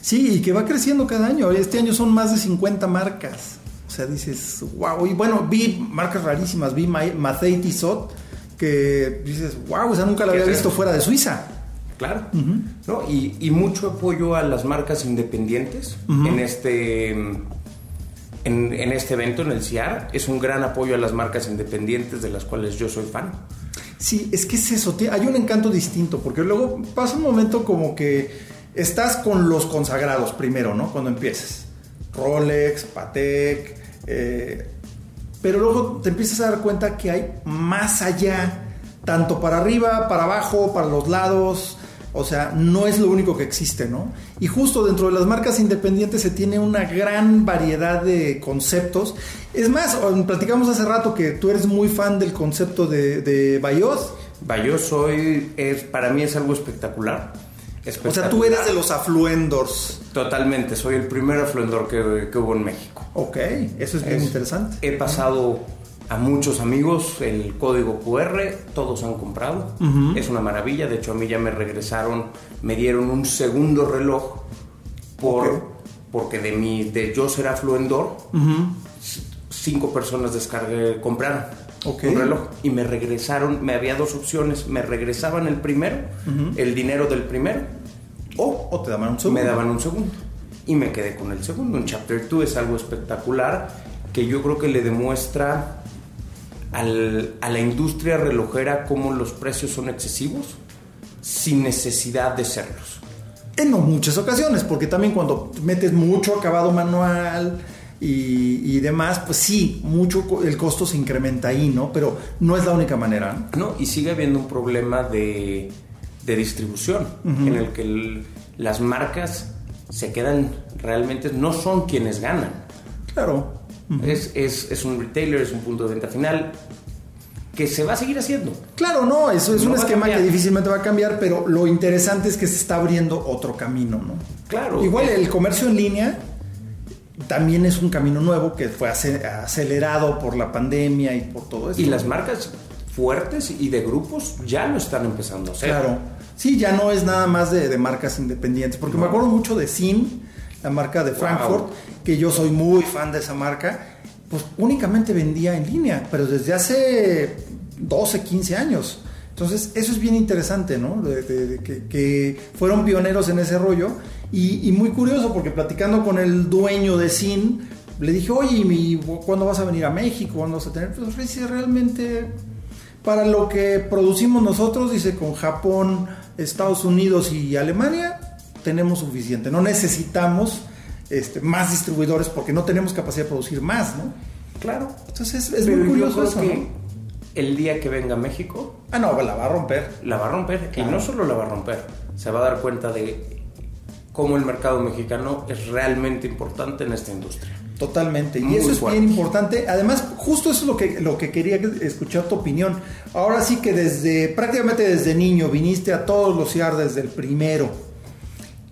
Sí, y que va creciendo cada año. Este año son más de 50 marcas. O sea, dices, wow. Y bueno, vi marcas rarísimas, vi Mathei Tissot, que dices, wow, o sea, nunca la había visto fuera de Suiza. Claro. ¿No? Y, mucho apoyo a las marcas independientes en este. En, este evento, en el CIAR, es un gran apoyo a las marcas independientes de las cuales yo soy fan. Sí, es que es eso, hay un encanto distinto, porque luego pasa un momento como que estás con los consagrados primero, ¿no? Cuando empiezas. Rolex, Patek, eh, pero luego te empiezas a dar cuenta que hay más allá, tanto para arriba, para abajo, para los lados. O sea, no es lo único que existe, ¿no? Y justo dentro de las marcas independientes se tiene una gran variedad de conceptos. Es más, platicamos hace rato que tú eres muy fan del concepto de, de Bayos. Bayos es, para mí es algo espectacular o sea, tú eres de los afluendors. Totalmente, soy el primer afluendor que, hubo en México. Ok, eso es bien interesante. He pasado a muchos amigos el código QR, todos han comprado. Es una maravilla, de hecho a mí ya me regresaron, me dieron un segundo reloj por, porque de mi, de yo ser afluendor, cinco personas descargué, compraron un reloj y me regresaron, me había dos opciones, me regresaban el primero, el dinero del primero, o, te daban un segundo. Me daban un segundo. Y me quedé con el segundo. Un Chapter 2 es algo espectacular que yo creo que le demuestra al, a la industria relojera cómo los precios son excesivos sin necesidad de serlos. En no muchas ocasiones, porque también cuando metes mucho acabado manual, y, demás, pues sí, mucho el costo se incrementa ahí, ¿no? Pero no es la única manera. No, y sigue habiendo un problema de, de distribución en el que las marcas se quedan realmente, no son quienes ganan. Claro. es, es, es, un retailer, es un punto de venta final que se va a seguir haciendo. Claro, no, eso es un esquema que difícilmente va a cambiar, pero lo interesante es que se está abriendo otro camino, ¿no? Claro. Igual el comercio en línea también es un camino nuevo que fue acelerado por la pandemia y por todo eso. Y las marcas fuertes y de grupos ya lo están empezando a hacer. Claro. Sí, ya no es nada más de, marcas independientes, porque me acuerdo mucho de Sin, la marca de Frankfurt, que yo soy muy fan de esa marca, pues únicamente vendía en línea, pero desde hace 12, 15 años. Entonces, eso es bien interesante, ¿no? De, que, fueron pioneros en ese rollo. Y, muy curioso, porque platicando con el dueño de SIN, le dije, oye, ¿cuándo vas a venir a México? ¿Cuándo vas a tener? Pues dice, realmente, para lo que producimos nosotros, dice, con Japón, Estados Unidos y Alemania, tenemos suficiente. No necesitamos este, más distribuidores porque no tenemos capacidad de producir más, ¿no? Claro. Entonces, es, muy curioso eso, el día que venga a México. Ah, no, la va a romper. La va a romper. Y no solo la va a romper, se va a dar cuenta de cómo el mercado mexicano es realmente importante en esta industria. Totalmente. y eso es bien importante. Además, justo eso es lo que, lo que quería escuchar tu opinión. Ahora sí que desde, prácticamente desde niño, viniste a todos los CIAR desde el primero.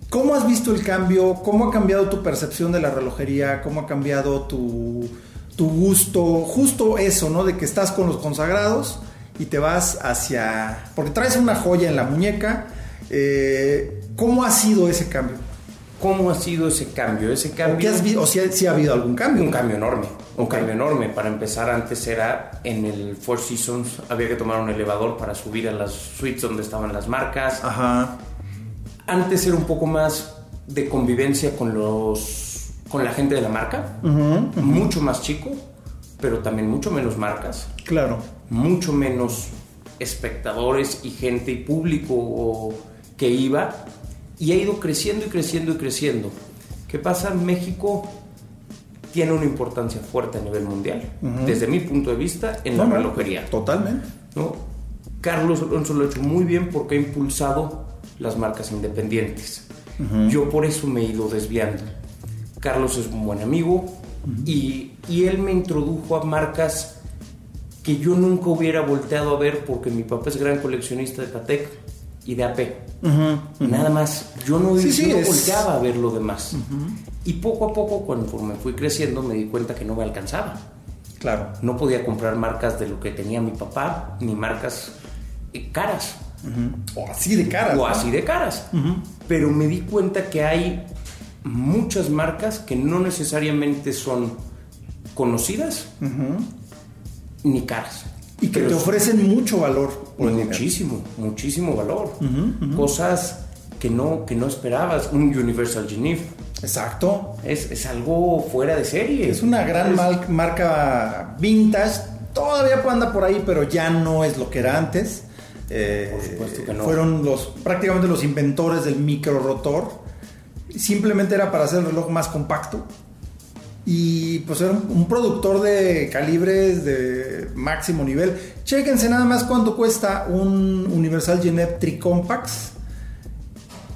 ¿Cómo has visto el cambio? ¿Cómo ha cambiado tu percepción de la relojería? ¿Cómo ha cambiado tu, tu gusto, justo eso, ¿no? De que estás con los consagrados y te vas hacia... Porque traes una joya en la muñeca. Eh, ¿Cómo ha sido ese cambio? ¿Cómo ha sido ese cambio? Ese cambio... ¿O, si, ha, habido algún cambio? Un cambio enorme. Un cambio enorme. Para empezar, antes era en el Four Seasons, había que tomar un elevador para subir a las suites donde estaban las marcas. Ajá. Antes era un poco más de convivencia con los con la gente de la marca, mucho más chico, pero también mucho menos marcas. Claro. Mucho menos espectadores y gente y público que iba. Y ha ido creciendo y creciendo y creciendo. ¿Qué pasa? México tiene una importancia fuerte a nivel mundial, desde mi punto de vista, en la relojería. Totalmente. ¿no? Carlos Alonso lo ha hecho muy bien porque ha impulsado las marcas independientes. Yo por eso me he ido desviando. Carlos es un buen amigo y, y él me introdujo a marcas que yo nunca hubiera volteado a ver porque mi papá es gran coleccionista de Patek y de AP. Nada más. Yo no, volteaba a ver lo demás. Y poco a poco, cuando me fui creciendo, me di cuenta que no me alcanzaba. Claro. No podía comprar marcas de lo que tenía mi papá, ni marcas eh, caras. O así de caras. O así de caras. Pero me di cuenta que hay muchas marcas que no necesariamente son conocidas ni caras. Y que te ofrecen mucho valor. muchísimo, muchísimo valor. Cosas que no, que no esperabas. Un Universal Geneve. Exacto. Es, es, algo fuera de serie. Es una gran marca vintage. Todavía anda por ahí, pero ya no es lo que era antes. Eh, por supuesto que no. Fueron los, prácticamente los inventores del micro rotor. Simplemente era para hacer el reloj más compacto y pues era un, productor de calibres de máximo nivel. Chéquense nada más cuánto cuesta un Universal Genet Tricompax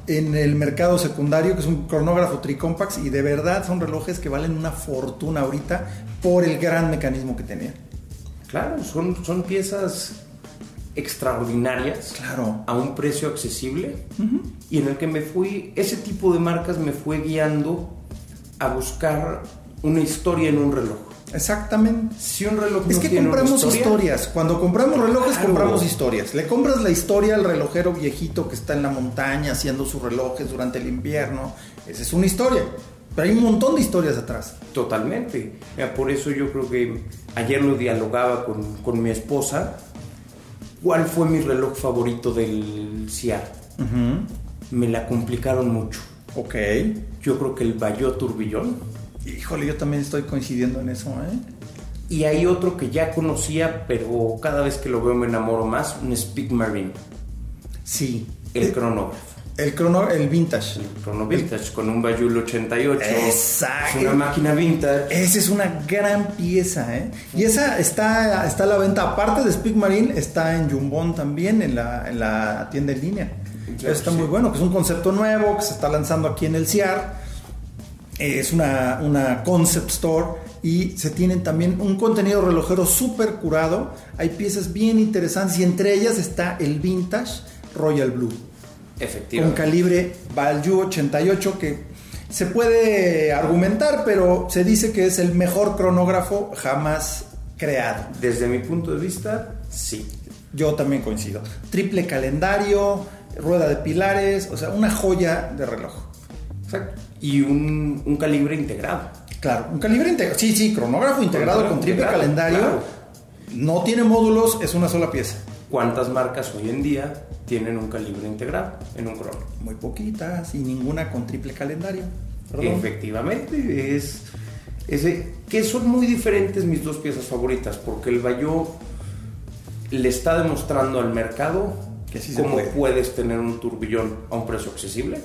en el mercado secundario, que es un cronógrafo Tricompax, y de verdad son relojes que valen una fortuna ahorita por el gran mecanismo que tenía. Claro, son, son piezas extraordinarias claro. a un precio accesible y en el que me fui, ese tipo de marcas me fue guiando a buscar una historia en un reloj. Exactamente. Si un reloj es que compramos historias. Cuando compramos relojes compramos historias. Le compras la historia al relojero viejito que está en la montaña haciendo sus relojes durante el invierno. Esa es una historia. Pero hay un montón de historias atrás. Totalmente. Por eso yo creo que ayer lo dialogaba con, mi esposa. ¿Cuál fue mi reloj favorito del CIAR? Me la complicaron mucho. Ok. Yo creo que el Bayo Turbillón Híjole, yo también estoy coincidiendo en eso, ¿eh? Y hay otro que ya conocía, pero cada vez que lo veo me enamoro más, un Speak Marine. Sí. El eh, cronógrafo. El crono, el vintage. El crono vintage con un Bayul 88. Exacto. Es una máquina vintage. Esa es una gran pieza, ¿eh? Y esa está, está a la venta. Aparte de Speak Marine, está en Jumbon también, en la, en la tienda en línea. Está muy bueno, que es un concepto nuevo que se está lanzando aquí en el CIAR es una, una, concept store y se tienen también un contenido relojero súper curado. Hay piezas bien interesantes y entre ellas está el vintage Royal Blue. Efectivamente. Con calibre Value 88 que se puede argumentar, pero se dice que es el mejor cronógrafo jamás creado. Desde mi punto de vista, sí. Yo también coincido. Triple calendario, rueda de pilares, o sea, una joya de reloj. Exacto y un, calibre integrado. Claro, un calibre integrado. Sí, sí, cronógrafo integrado con triple calendario. No tiene módulos, es una sola pieza. ¿Cuántas marcas hoy en día tienen un calibre integrado en un crono? Muy poquitas y ninguna con triple calendario. Efectivamente, es ese que son muy diferentes mis dos piezas favoritas porque el Bayo le está demostrando al mercado que cómo puedes tener un turbillón a un precio accesible,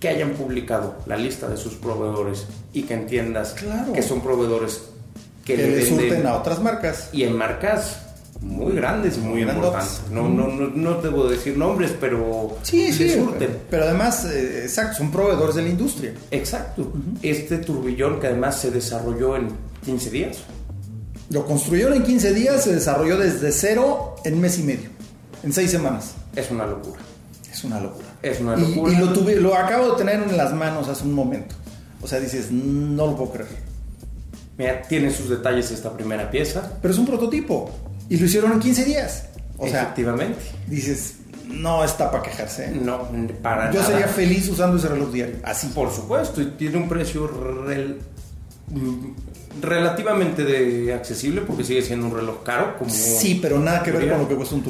que hayan publicado la lista de sus proveedores y que entiendas que son proveedores que, le, surten a otras marcas. Y en marcas muy grandes y muy, importantes. No, no, no, debo decir nombres, pero sí, sí, surten. Pero además, eh, exacto, son proveedores de la industria. Exacto. Este turbillón que además se desarrolló en 15 días. Lo construyeron en 15 días, se desarrolló desde cero en mes y medio. En seis semanas. Es una locura. Es una locura. Es una locura. Y, lo, tuve, lo acabo de tener en las manos hace un momento. O sea, dices, no lo puedo creer. Mira, tiene sus detalles esta primera pieza. Pero es un prototipo. Y lo hicieron en 15 días. O Efectivamente. dices, no está para quejarse. ¿eh? No, para Yo sería feliz usando ese reloj diario. Así. Por supuesto. Y tiene un precio relativamente de accesible porque sigue siendo un reloj caro. Como sí, pero nada que ver con lo que cuesta un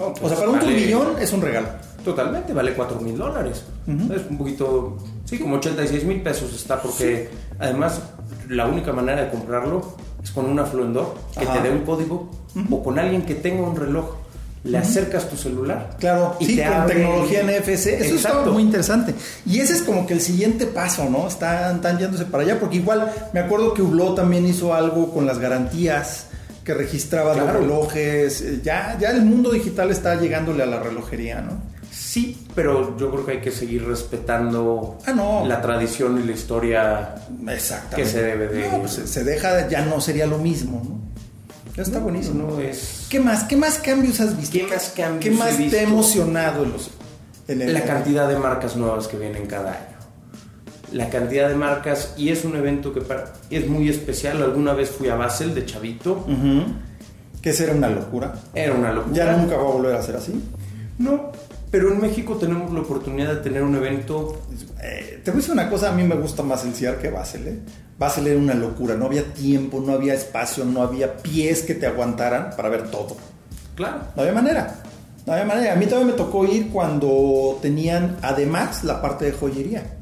turbillón o sea, pues para un turbillón es un regalo. Totalmente, vale 4 mil dólares. Es un poquito, sí, como 86 mil pesos está, porque además la única manera de comprarlo es con una Fluendor que te dé un código o con alguien que tenga un reloj le acercas tu celular. Claro, y sí, te con abre- tecnología NFC. Eso está Exacto. muy interesante. Y ese es como que el siguiente paso, ¿no? Están, están yéndose para allá, porque igual me acuerdo que Hublot también hizo algo con las garantías que registraba Claro. los relojes. Eh, Ya, ya el mundo digital está llegándole a la relojería, ¿no? Sí, pero yo creo que hay que seguir respetando Ah, no. la tradición y la historia. Que se debe de- No, pues se, deja, ya no sería lo mismo, ¿no? Ya está No, buenísimo. no es- ¿Qué más? ¿Qué más cambios has visto? ¿Qué más cambios ¿Qué más te ha emocionado en los en el- La cantidad de marcas nuevas que vienen cada año. La cantidad de marcas, y es un evento que para- es muy especial. Alguna vez fui a Basel de Chavito. Que será una locura. Era una locura. Ya nunca va a volver a ser así. No, pero en México tenemos la oportunidad de tener un evento. Eh, te voy a decir una cosa, a mí me gusta más el CIAR que Basel. ¿eh? Basel era una locura, no había tiempo, no había espacio, no había pies que te aguantaran para ver todo. Claro. No había manera. No había manera. A mí también me tocó ir cuando tenían además la parte de joyería.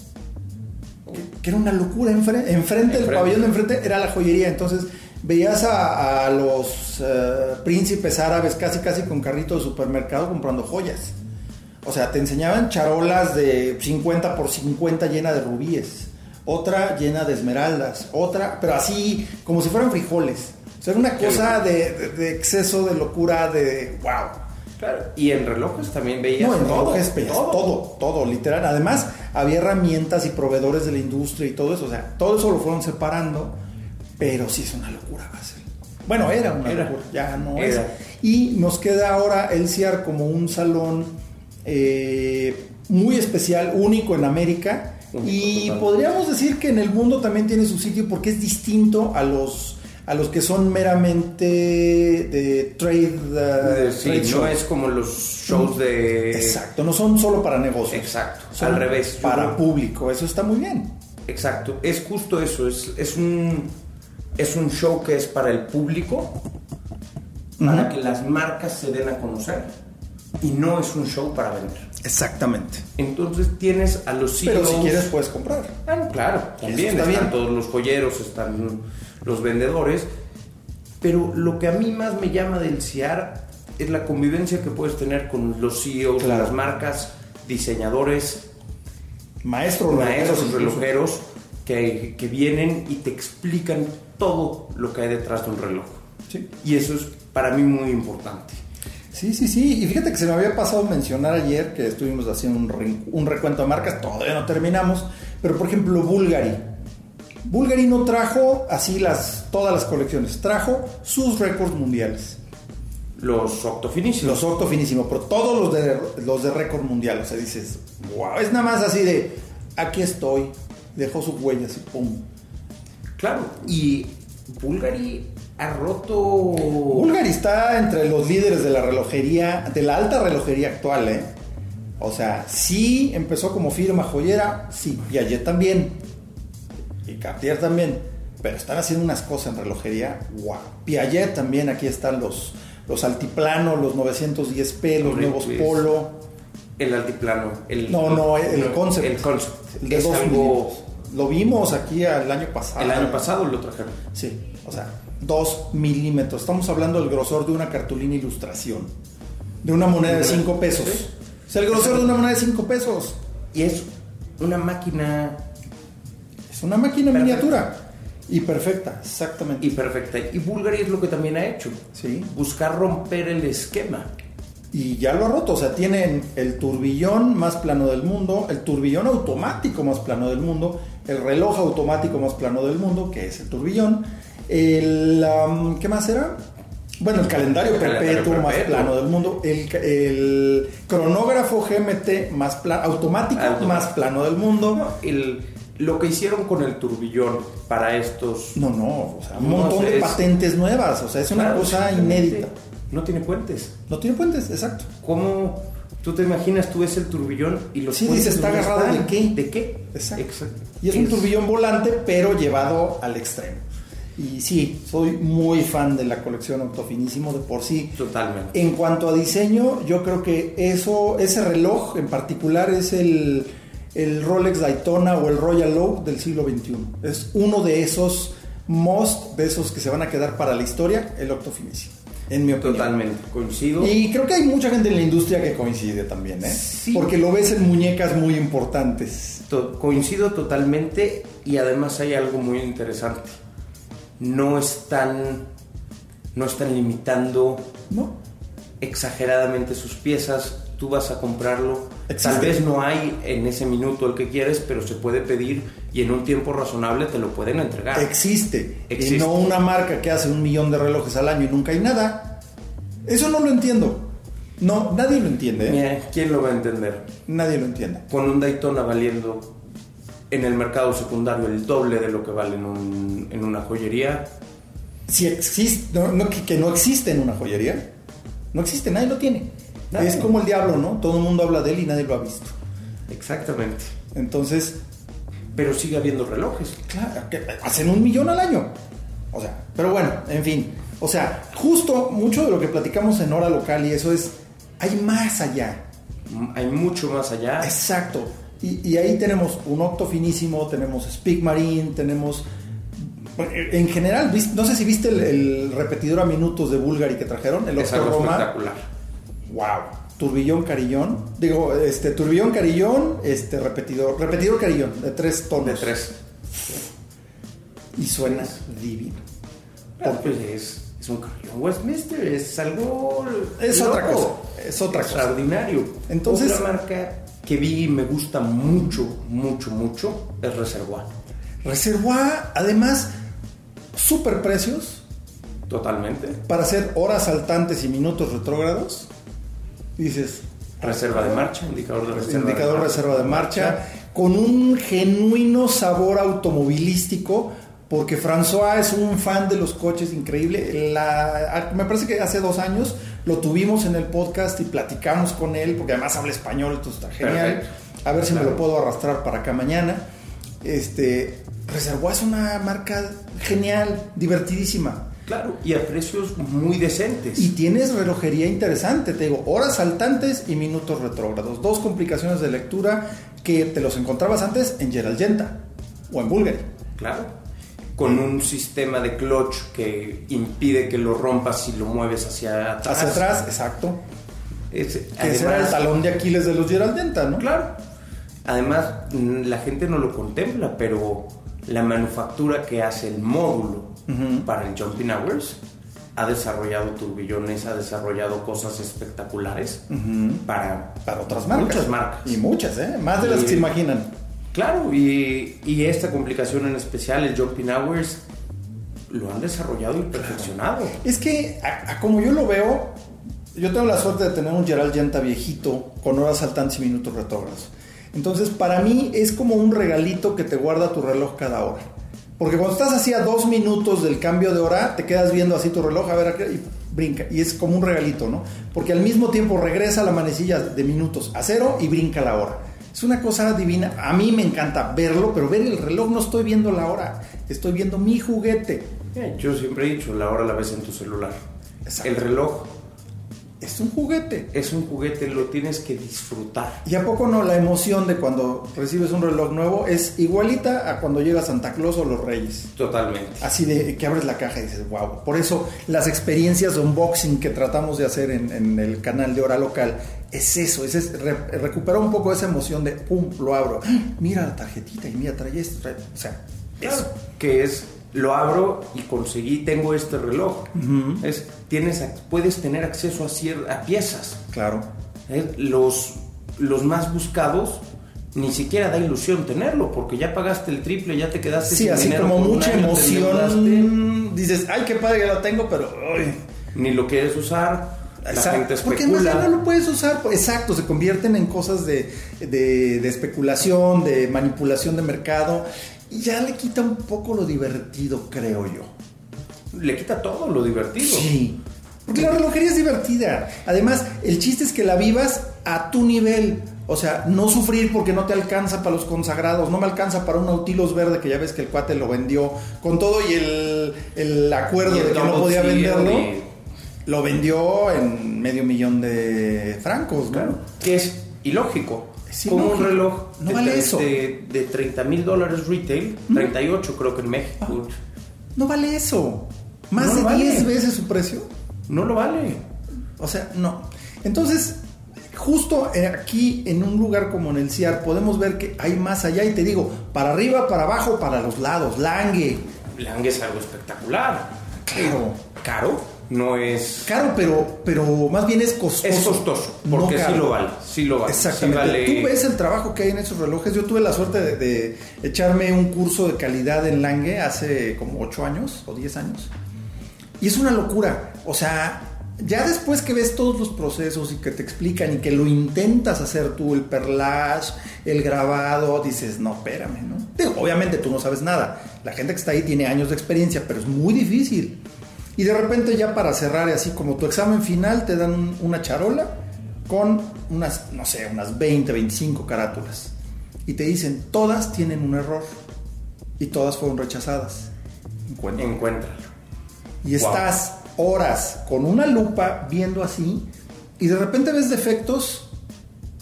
Que, era una locura. Enfrente, enfrente del pabellón de enfrente era la joyería. Entonces veías a, a los eh, príncipes árabes casi casi con carrito de supermercado comprando joyas. O sea, te enseñaban charolas de 50 por 50 llena de rubíes. Otra llena de esmeraldas. Otra, pero así como si fueran frijoles. O sea, era una cosa de, de- de exceso de locura, de wow. Claro. Y en relojes también veías No, en todo, relojes veías todo, todo, literal. Además, había herramientas y proveedores de la industria y todo eso. O sea, todo eso lo fueron separando, pero sí es una locura, Basel. Bueno, era una Era. locura, ya no Era. es. Y nos queda ahora el CIAR como un salón eh, muy especial, único en América. Único, y total. podríamos decir que en el mundo también tiene su sitio porque es distinto a los a los que son meramente de trade, uh, De- sí, trade no es como los shows de. Exacto, no son solo para negocios. Exacto, Son al revés. Para público, eso está muy bien. Exacto, es justo eso, es, es un es un show que es para el público, para que las marcas se den a conocer y no es un show para vender. Exactamente. Entonces tienes a los Pero CEOs si quieres puedes comprar. Ah, claro, también está están bien. todos los joyeros, están los vendedores, pero lo que a mí más me llama del CIAR es la convivencia que puedes tener con los CEOs Claro. las marcas, diseñadores, Maestro maestros incluso. relojeros que, que vienen y te explican todo lo que hay detrás de un reloj. Sí. Y eso es para mí muy importante. Sí, sí, sí. Y fíjate que se me había pasado mencionar ayer que estuvimos haciendo un, un recuento de marcas, todavía no terminamos, pero por ejemplo Bulgari. Bulgari no trajo así las, todas las colecciones, trajo sus récords mundiales. Los octofinísimos. Los octo finísimo, pero todos los de, los de récord mundial. O sea, dices, wow, es nada más así de, aquí estoy, dejó sus huellas y pum. Claro, y Bulgari ha roto... Bulgari está entre los líderes de la relojería, de la alta relojería actual, ¿eh? O sea, sí empezó como firma joyera, sí, Piaget también, y Cartier también, pero están haciendo unas cosas en relojería, wow. Piaget también, aquí están los, los altiplanos, los 910p, los nuevos es. Polo, El altiplano. El, no, no, el concept. El concept. el de es dos algo... milímetros. Lo vimos aquí el año pasado. El año pasado lo trajeron. Sí, o sea, 2 milímetros. Estamos hablando del grosor de una cartulina ilustración. De una moneda de 5 pesos. Sí. Sea, el grosor de una moneda de 5 pesos. Y es una máquina Es una máquina Perfecta. miniatura. Y perfecta, exactamente. y perfecta. Y Bulgari es lo que también ha hecho. Sí. Buscar romper el esquema. Y ya lo ha roto. O sea, tienen el turbillón más plano del mundo, el turbillón automático más plano del mundo, el reloj automático más plano del mundo, que es el turbillón. El. um, ¿Qué más era? Bueno, el calendario El calendario perpetuo más perpetuo. plano del mundo, el, cronógrafo GMT más plano, automático Automático. más plano del mundo. No, el, lo que hicieron con el turbillón para estos... No, no, o sea, un No, montón o sea, de es- patentes nuevas, o sea, es una Claro, cosa inédita. No tiene puentes. No tiene puentes, exacto. ¿Cómo tú te imaginas, tú ves el turbillón y los Sí, puentes dices, ¿está dónde agarrado de qué? ¿De qué? Exacto. Y es un turbillón volante, pero llevado al extremo. Y sí, soy muy fan de la colección Autofinísimo de por sí. Totalmente. En cuanto a diseño, yo creo que eso, ese reloj en particular es el, el Rolex Daytona o el Royal Oak del siglo XXI. Es uno de esos most, de esos que se van a quedar para la historia, el Octofinísimo. En mi opinión. Totalmente, coincido. Y creo que hay mucha gente en la industria que coincide también, ¿eh? Sí. Porque lo ves en muñecas muy importantes. To- coincido totalmente y además hay algo muy interesante. No están, no están limitando ¿No? exageradamente sus piezas. Tú vas a comprarlo. Existe. Tal vez no hay en ese minuto el que quieres, pero se puede pedir y en un tiempo razonable te lo pueden entregar. Existe. Existe. Y no una marca que hace un millón de relojes al año y nunca hay nada. Eso no lo entiendo. No, nadie lo entiende. ¿eh? Mira, ¿quién lo va a entender? Nadie lo entiende. Con un Daytona valiendo en el mercado secundario el doble de lo que vale en, un- en una joyería, Si existe, no, no, que, que no existe en una joyería. No existe, nadie lo tiene. Nadie. Es como el diablo, ¿no? Todo el mundo habla de él y nadie lo ha visto. exactamente. Entonces, Pero sigue habiendo relojes. Claro, que hacen un millón al año. O sea, pero bueno, en fin. O sea, justo mucho de lo que platicamos en hora local y eso es, hay más allá. M- Hay mucho más allá. Exacto. Y, y ahí tenemos un octo finísimo, tenemos Speak Marine, tenemos... En general, ¿viste- no sé si viste el, el repetidor a minutos de Bulgari que trajeron, el Es octo algo Roma. espectacular. Wow. Turbillón carillón. Digo, este, turbillón carillón, este, repetidor, repetidor carillón, de tres tonos. De tres. Y suena divino. Ah, pues es, es un carillón Westminster, es algo. Es loco, otra cosa, es otra cosa. Extraordinario. Entonces- Otra marca que vi y me gusta mucho, mucho, mucho es Reservoir. Reservoir, además, super precios Totalmente. para hacer horas saltantes y minutos retrógrados. Dices, Reserva de marcha, indicador de reserva. indicador de reserva de marcha, con un genuino sabor automovilístico, porque François es un fan de los coches increíble. La- me parece que hace dos años lo tuvimos en el podcast y platicamos con él, porque además habla español, entonces está genial. Perfecto. A ver si me lo puedo arrastrar para acá mañana. Este, Reservoir es una marca genial, divertidísima. Claro, y a precios muy decentes. Y tienes relojería interesante, te digo, horas saltantes y minutos retrógrados. Dos complicaciones de lectura que te los encontrabas antes en Gerald Genta o en Bulgari. Claro. Con un sistema de clutch que impide que lo rompas si lo mueves hacia atrás. Hacia atrás, exacto. Es- Que ese era el además- talón de Aquiles de los Gerald Genta, ¿no? Claro. Además, la gente no lo contempla, pero la manufactura que hace el módulo para el Jumping Hours ha desarrollado turbillones, ha desarrollado cosas espectaculares para, Para otras marcas. Muchas marcas. Y muchas, ¿eh? Más de las Y- que se imaginan. Claro, y, y esta complicación en especial, el Jumping Hours, lo han desarrollado y perfeccionado. Es que, a, a como yo lo veo, yo tengo la suerte de tener un Gerald Genta viejito con horas saltantes y minutos retrógrados. Entonces, para mí es como un regalito que te guarda tu reloj cada hora. Porque cuando estás así a dos minutos del cambio de hora, te quedas viendo así tu reloj, a ver, a qué- y brinca. Y es como un regalito, ¿no? Porque al mismo tiempo regresa la manecilla de minutos a cero y brinca la hora. Es una cosa divina. A mí me encanta verlo, pero ver el reloj no estoy viendo la hora. Estoy viendo mi juguete. Eh, Yo siempre he dicho, la hora la ves en tu celular. Exacto. El reloj Es un juguete. es un juguete, lo tienes que disfrutar. ¿Y a poco no la emoción de cuando recibes un reloj nuevo es igualita a cuando llega Santa Claus o los Reyes? Totalmente. Así de que abres la caja y dices, wow. Por eso las experiencias de unboxing que tratamos de hacer en, en el canal de Hora Local es eso, es, es re- recuperar un poco esa emoción de, pum, lo abro. Mira la tarjetita y mira, trae esto. trae- O sea, Claro, eso. que es lo abro y conseguí, tengo este reloj. Es tienes puedes tener acceso a cier- a piezas. Claro. ¿eh? Los los más buscados ni siquiera da ilusión tenerlo porque ya pagaste el triple, ya te quedaste Sí, sin así dinero como mucha año, emoción. Dices, ay, qué padre, ya lo tengo, pero... ay, ni lo quieres usar. La Exacto, gente Porque no, especula. ya no lo puedes usar. pues, Exacto, se convierten en cosas de, de- de especulación, de manipulación de mercado. Y ya le quita un poco lo divertido, creo yo. Le quita todo lo divertido. Sí. Porque la relojería es divertida. Además, el chiste es que la vivas a tu nivel. O sea, no sufrir porque no te alcanza para los consagrados, no me alcanza para un Nautilus verde que ya ves que el cuate lo vendió con todo y el, el acuerdo Y el de que no podía venderlo. Lo vendió en medio millón de francos, ¿no? Claro, que es ilógico. Como un reloj No de, vale eso. de, de 30 mil dólares retail, 38 creo que en México. No vale eso. Más No de vale. 10 veces su precio. No lo vale. O sea, no. Entonces, justo aquí en un lugar como en el CIAR podemos ver que hay más allá y te digo, para arriba, para abajo, para los lados, Lange. Lange es algo espectacular. Claro. Caro. No es. Caro, pero, pero más bien es costoso. Es costoso. Porque sí lo vale. Sí lo vale. Exactamente. Tú ves el trabajo que hay en esos relojes. Yo tuve la suerte de, de, echarme un curso de calidad en Lange hace como 8 años o 10 años. Y es una locura. O sea, ya después que ves todos los procesos y que te explican y que lo intentas hacer tú, el perlage, el grabado, dices, no, espérame, ¿no? Digo, obviamente tú no sabes nada. La gente que está ahí tiene años de experiencia, pero es muy difícil. Y de repente ya para cerrar, así como tu examen final, te dan una charola con unas, no sé, unas 20, 25 carátulas. Y te dicen, todas tienen un error. Y todas fueron rechazadas. Encuéntralo. Encuéntralo. Y estás horas con una lupa viendo así y de repente ves defectos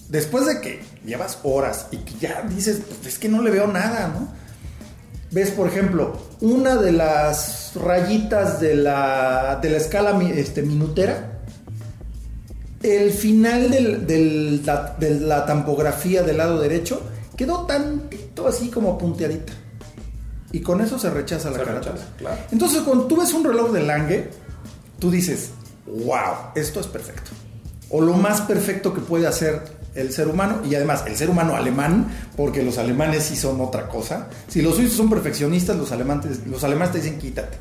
después de que llevas horas y que ya dices, pues es que no le veo nada, ¿no? Ves, por ejemplo, una de las rayitas de la, de la escala este, minutera, el final de la tampografía del lado derecho quedó tantito así como punteadita. Y con eso se rechaza la cara. Entonces, cuando tú ves un reloj de Lange, tú dices, wow, esto es perfecto. O lo más perfecto que puede hacer el ser humano, y además el ser humano alemán, porque los alemanes sí son otra cosa. Si los suizos son perfeccionistas, los alemanes, los alemanes te dicen quítate,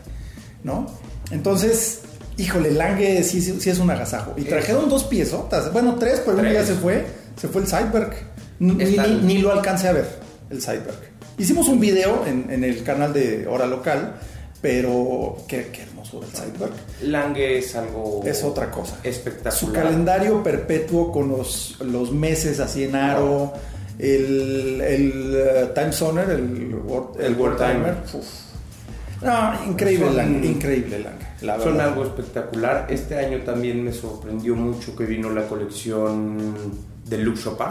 ¿no? Entonces, híjole, Lange sí, sí, es un agasajo. Y trajeron dos piezotas, bueno, tres, pero un día se fue, se fue el Sideberg. Ni, lo alcancé a ver, el Sideberg. Hicimos un video en, en el canal de Hora Local pero qué, hermoso el Sideberg. Lange es algo. Es otra cosa. Espectacular. Su calendario perpetuo con los, los meses así en aro. El, el uh, Time Zoner, el, el, World Timer. No, increíble Lange, increíble Lange. Son algo espectacular. Este año también me sorprendió mucho que vino la colección de Luke Chopin.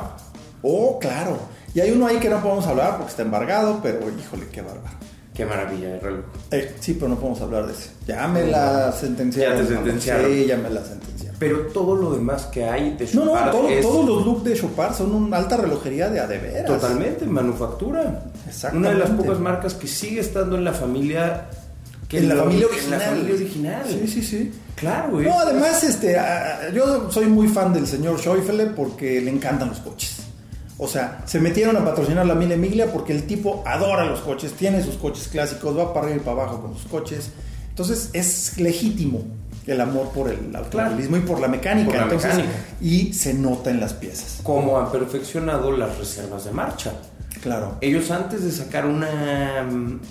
Oh, claro. Y hay uno ahí que no podemos hablar porque está embargado, pero híjole, qué bárbaro. Qué maravilla de reloj. Eh, sí, pero no podemos hablar de eso. Ya me la sentenciaron. Ya te sentenciaron. Sí, ya me la sentenciaron. Pero todo lo demás que hay de Chopard No, no, todos los looks de Chopard son una alta relojería de adeveras. Totalmente, manufactura. Exactamente. Una de las pocas marcas que sigue estando en la familia... En la, familia original. En la familia original. Sí, sí, sí. Claro, güey. No, además, este, yo soy muy fan del señor Schäufele porque le encantan los coches. O sea, se metieron a patrocinar la Mille Miglia porque el tipo adora los coches, tiene sus coches clásicos, va para arriba y para abajo con sus coches. Entonces es legítimo el amor por el automovilismo y por la mecánica. Y se nota en las piezas. Como han perfeccionado las reservas de marcha. Claro. Ellos antes de sacar una,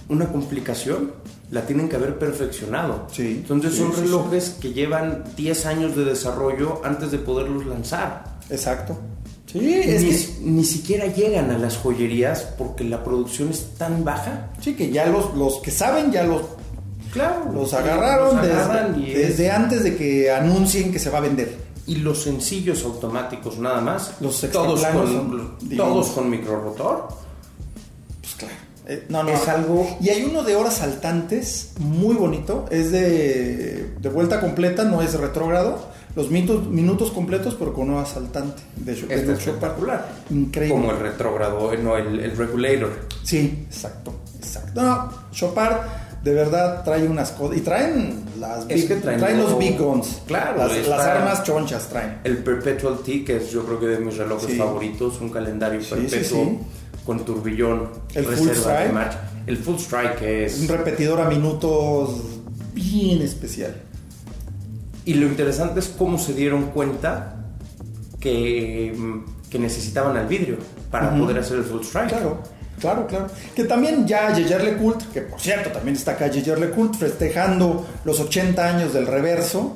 una complicación, la tienen que haber perfeccionado. Sí. Entonces son relojes que llevan 10 años de desarrollo antes de poderlos lanzar. Exacto. Sí, es ni, ni siquiera llegan a las joyerías porque la producción es tan baja. Sí, que ya los, los que saben ya los, claro, los agarraron desde, antes de que anuncien que se va a vender. Y los sencillos automáticos nada más, los todos con, todos con micro rotor. Pues claro. Eh, no, no. Es algo. Y hay uno de horas saltantes muy bonito. Es de, de vuelta completa, no es retrógrado los minutos, minutos completos, pero con un asaltante de Chopard. Este es espectacular. Increíble. Como el retrógrado, no, el, el, regulator. Sí, exacto, exacto. No, Chopard de verdad trae unas cosas. Y traen las big, que traen, los big guns. Claro, las, armas chonchas traen. El Perpetual T, que es yo creo que de mis relojes favoritos, un calendario perpetuo con turbillón, el full strike. El full strike que es. Un repetidor a minutos bien especial. Y lo interesante es cómo se dieron cuenta que, que necesitaban al vidrio para poder hacer el full strike. Claro, claro, claro. Que también ya Le Cult, que por cierto también está acá Le Cult festejando los 80 años del reverso,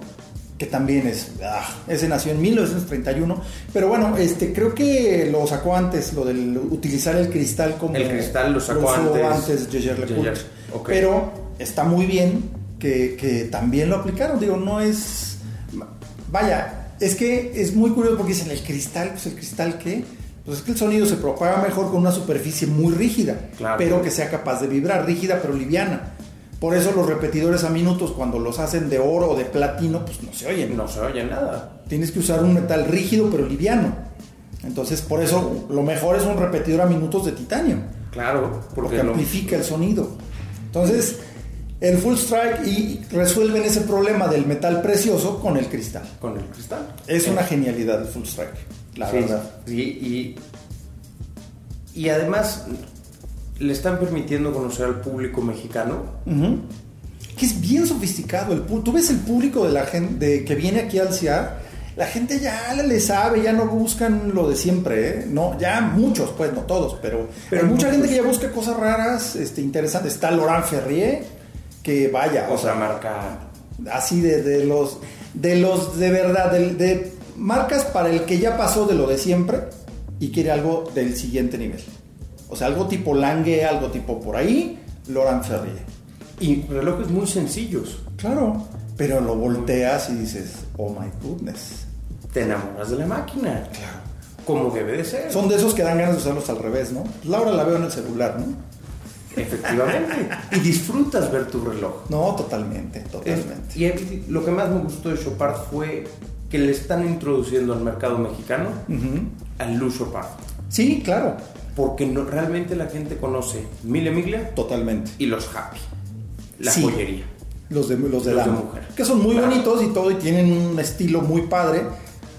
que también es, ah, ese nació en 1931, pero bueno, este creo que lo sacó antes, lo del utilizar el cristal como... El cristal lo sacó antes. antes Le Cult. Pero está muy bien que, también lo aplicaron. Digo, no es. Vaya, es que es muy curioso porque dicen el cristal, pues el cristal qué. Pues es que el sonido se propaga mejor con una superficie muy rígida, pero que sea capaz de vibrar, rígida pero liviana. Por eso los repetidores a minutos, cuando los hacen de oro o de platino, pues no se oyen. No se oye nada. Tienes que usar un metal rígido pero liviano. Entonces, por eso lo mejor es un repetidor a minutos de titanio. Claro, porque, amplifica el sonido. Entonces, el full strike y resuelven ese problema del metal precioso con el cristal. Con el cristal. Es una genialidad el full strike, la verdad. Y, y, además le están permitiendo conocer al público mexicano. Que es bien sofisticado. El, tú ves el público de la gente que viene aquí al CIAR la gente ya le sabe, ya no buscan lo de siempre, ¿eh? No, ya muchos, pues no todos, pero, hay mucha gente que ya busca cosas raras, este, interesantes. Está Laurent Ferrier, que vaya. O sea, marca. Así de, de, los. De los de verdad, de, marcas para el que ya pasó de lo de siempre y quiere algo del siguiente nivel. O sea, algo tipo Lange, algo tipo por ahí, Laurent Ferrier. Y relojes muy sencillos. Claro, pero lo volteas y dices, oh my goodness te enamoras de la máquina. Claro. Como debe de ser. Son de esos que dan ganas de usarlos al revés, ¿no? Laura la veo en el celular, ¿no? Efectivamente. y disfrutas ver tu reloj. No, totalmente, totalmente. y lo que más me gustó de Chopard fue que le están introduciendo al mercado mexicano al Luz Chopard. Sí, claro. Porque no, realmente la gente conoce Mille Miglia. Totalmente. Y los Happy. La joyería. Los de, los de, la mujer. Que son muy bonitos y todo y tienen un estilo muy padre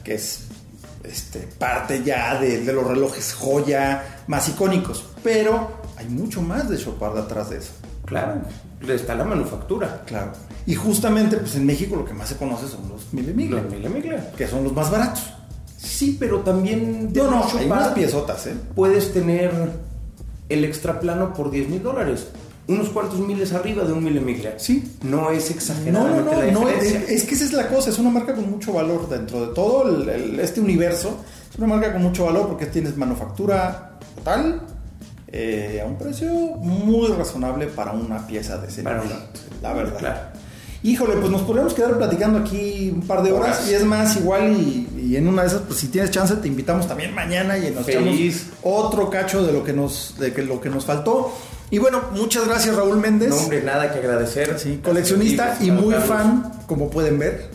que es este, parte ya de, los relojes joya más icónicos. Pero hay mucho más de Chopard atrás de eso. Claro, está la manufactura. Claro. Y justamente, pues en México lo que más se conoce son los Mille Los Que son los más baratos. Sí, pero también... De no, no, hay más piezotas, ¿eh? Puedes tener el extra plano por 10 mil dólares unos cuantos miles arriba de un milemiglia. Sí. No es exagerado. No, no, no, no es, que esa es la cosa, es una marca con mucho valor dentro de todo este universo. Es una marca con mucho valor porque tienes manufactura total eh, a un precio muy razonable para una pieza de ese para La verdad. Claro. Híjole, pues nos podríamos quedar platicando aquí un par de horas, y es más, igual y, en una de esas, pues si tienes chance te invitamos también mañana y nos echamos otro cacho de lo que nos, de que, lo que nos faltó. Y bueno, muchas gracias Raúl Méndez. No, hombre, nada que agradecer. Sí, coleccionista y muy fan, como pueden ver.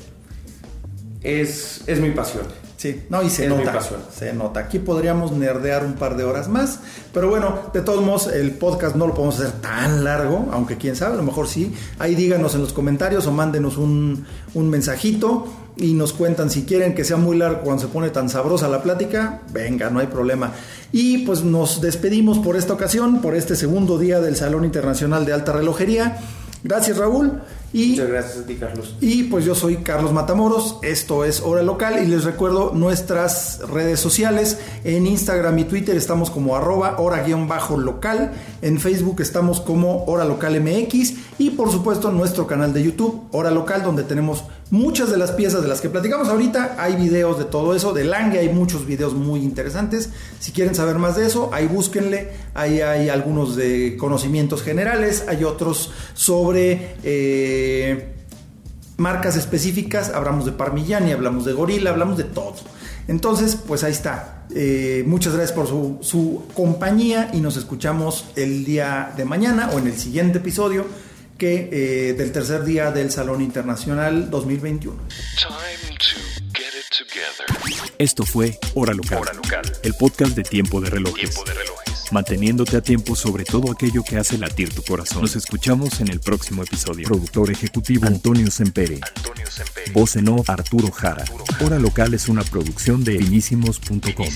Es, es mi pasión. Sí, no, y se nota. Se nota. Aquí podríamos nerdear un par de horas más. Pero bueno, de todos modos, el podcast no lo podemos hacer tan largo, aunque quién sabe, a lo mejor sí. Ahí díganos en los comentarios o mándenos un, un mensajito y nos cuentan si quieren que sea muy largo cuando se pone tan sabrosa la plática, venga, no hay problema. Y pues nos despedimos por esta ocasión, por este segundo día del Salón Internacional de Alta Relojería. Gracias Raúl. Y, Muchas gracias a ti, Carlos. Y pues yo soy Carlos Matamoros, esto es Hora Local y les recuerdo nuestras redes sociales. En Instagram y Twitter estamos como arroba hora-local, en Facebook estamos como Hora Local MX y por supuesto nuestro canal de YouTube, Hora Local, donde tenemos muchas de las piezas de las que platicamos ahorita. Hay videos de todo eso, de Lange hay muchos videos muy interesantes. Si quieren saber más de eso, ahí búsquenle. Ahí hay algunos de conocimientos generales, hay otros sobre... Eh, marcas específicas, hablamos de Parmigiani, hablamos de Gorilla, hablamos de todo. Entonces, pues ahí está. Eh, muchas gracias por su, compañía y nos escuchamos el día de mañana o en el siguiente episodio que, eh, del tercer día del Salón Internacional 2021. Esto fue Hora Local, el podcast de Tiempo de Relojes. Tiempo de Relojes manteniéndote a tiempo sobre todo aquello que hace latir tu corazón. Nos escuchamos en el próximo episodio. Productor ejecutivo Antonio Sempere. Antonio Sempere. Voz en off Arturo Jara. Hora Local es una producción de finísimos.com.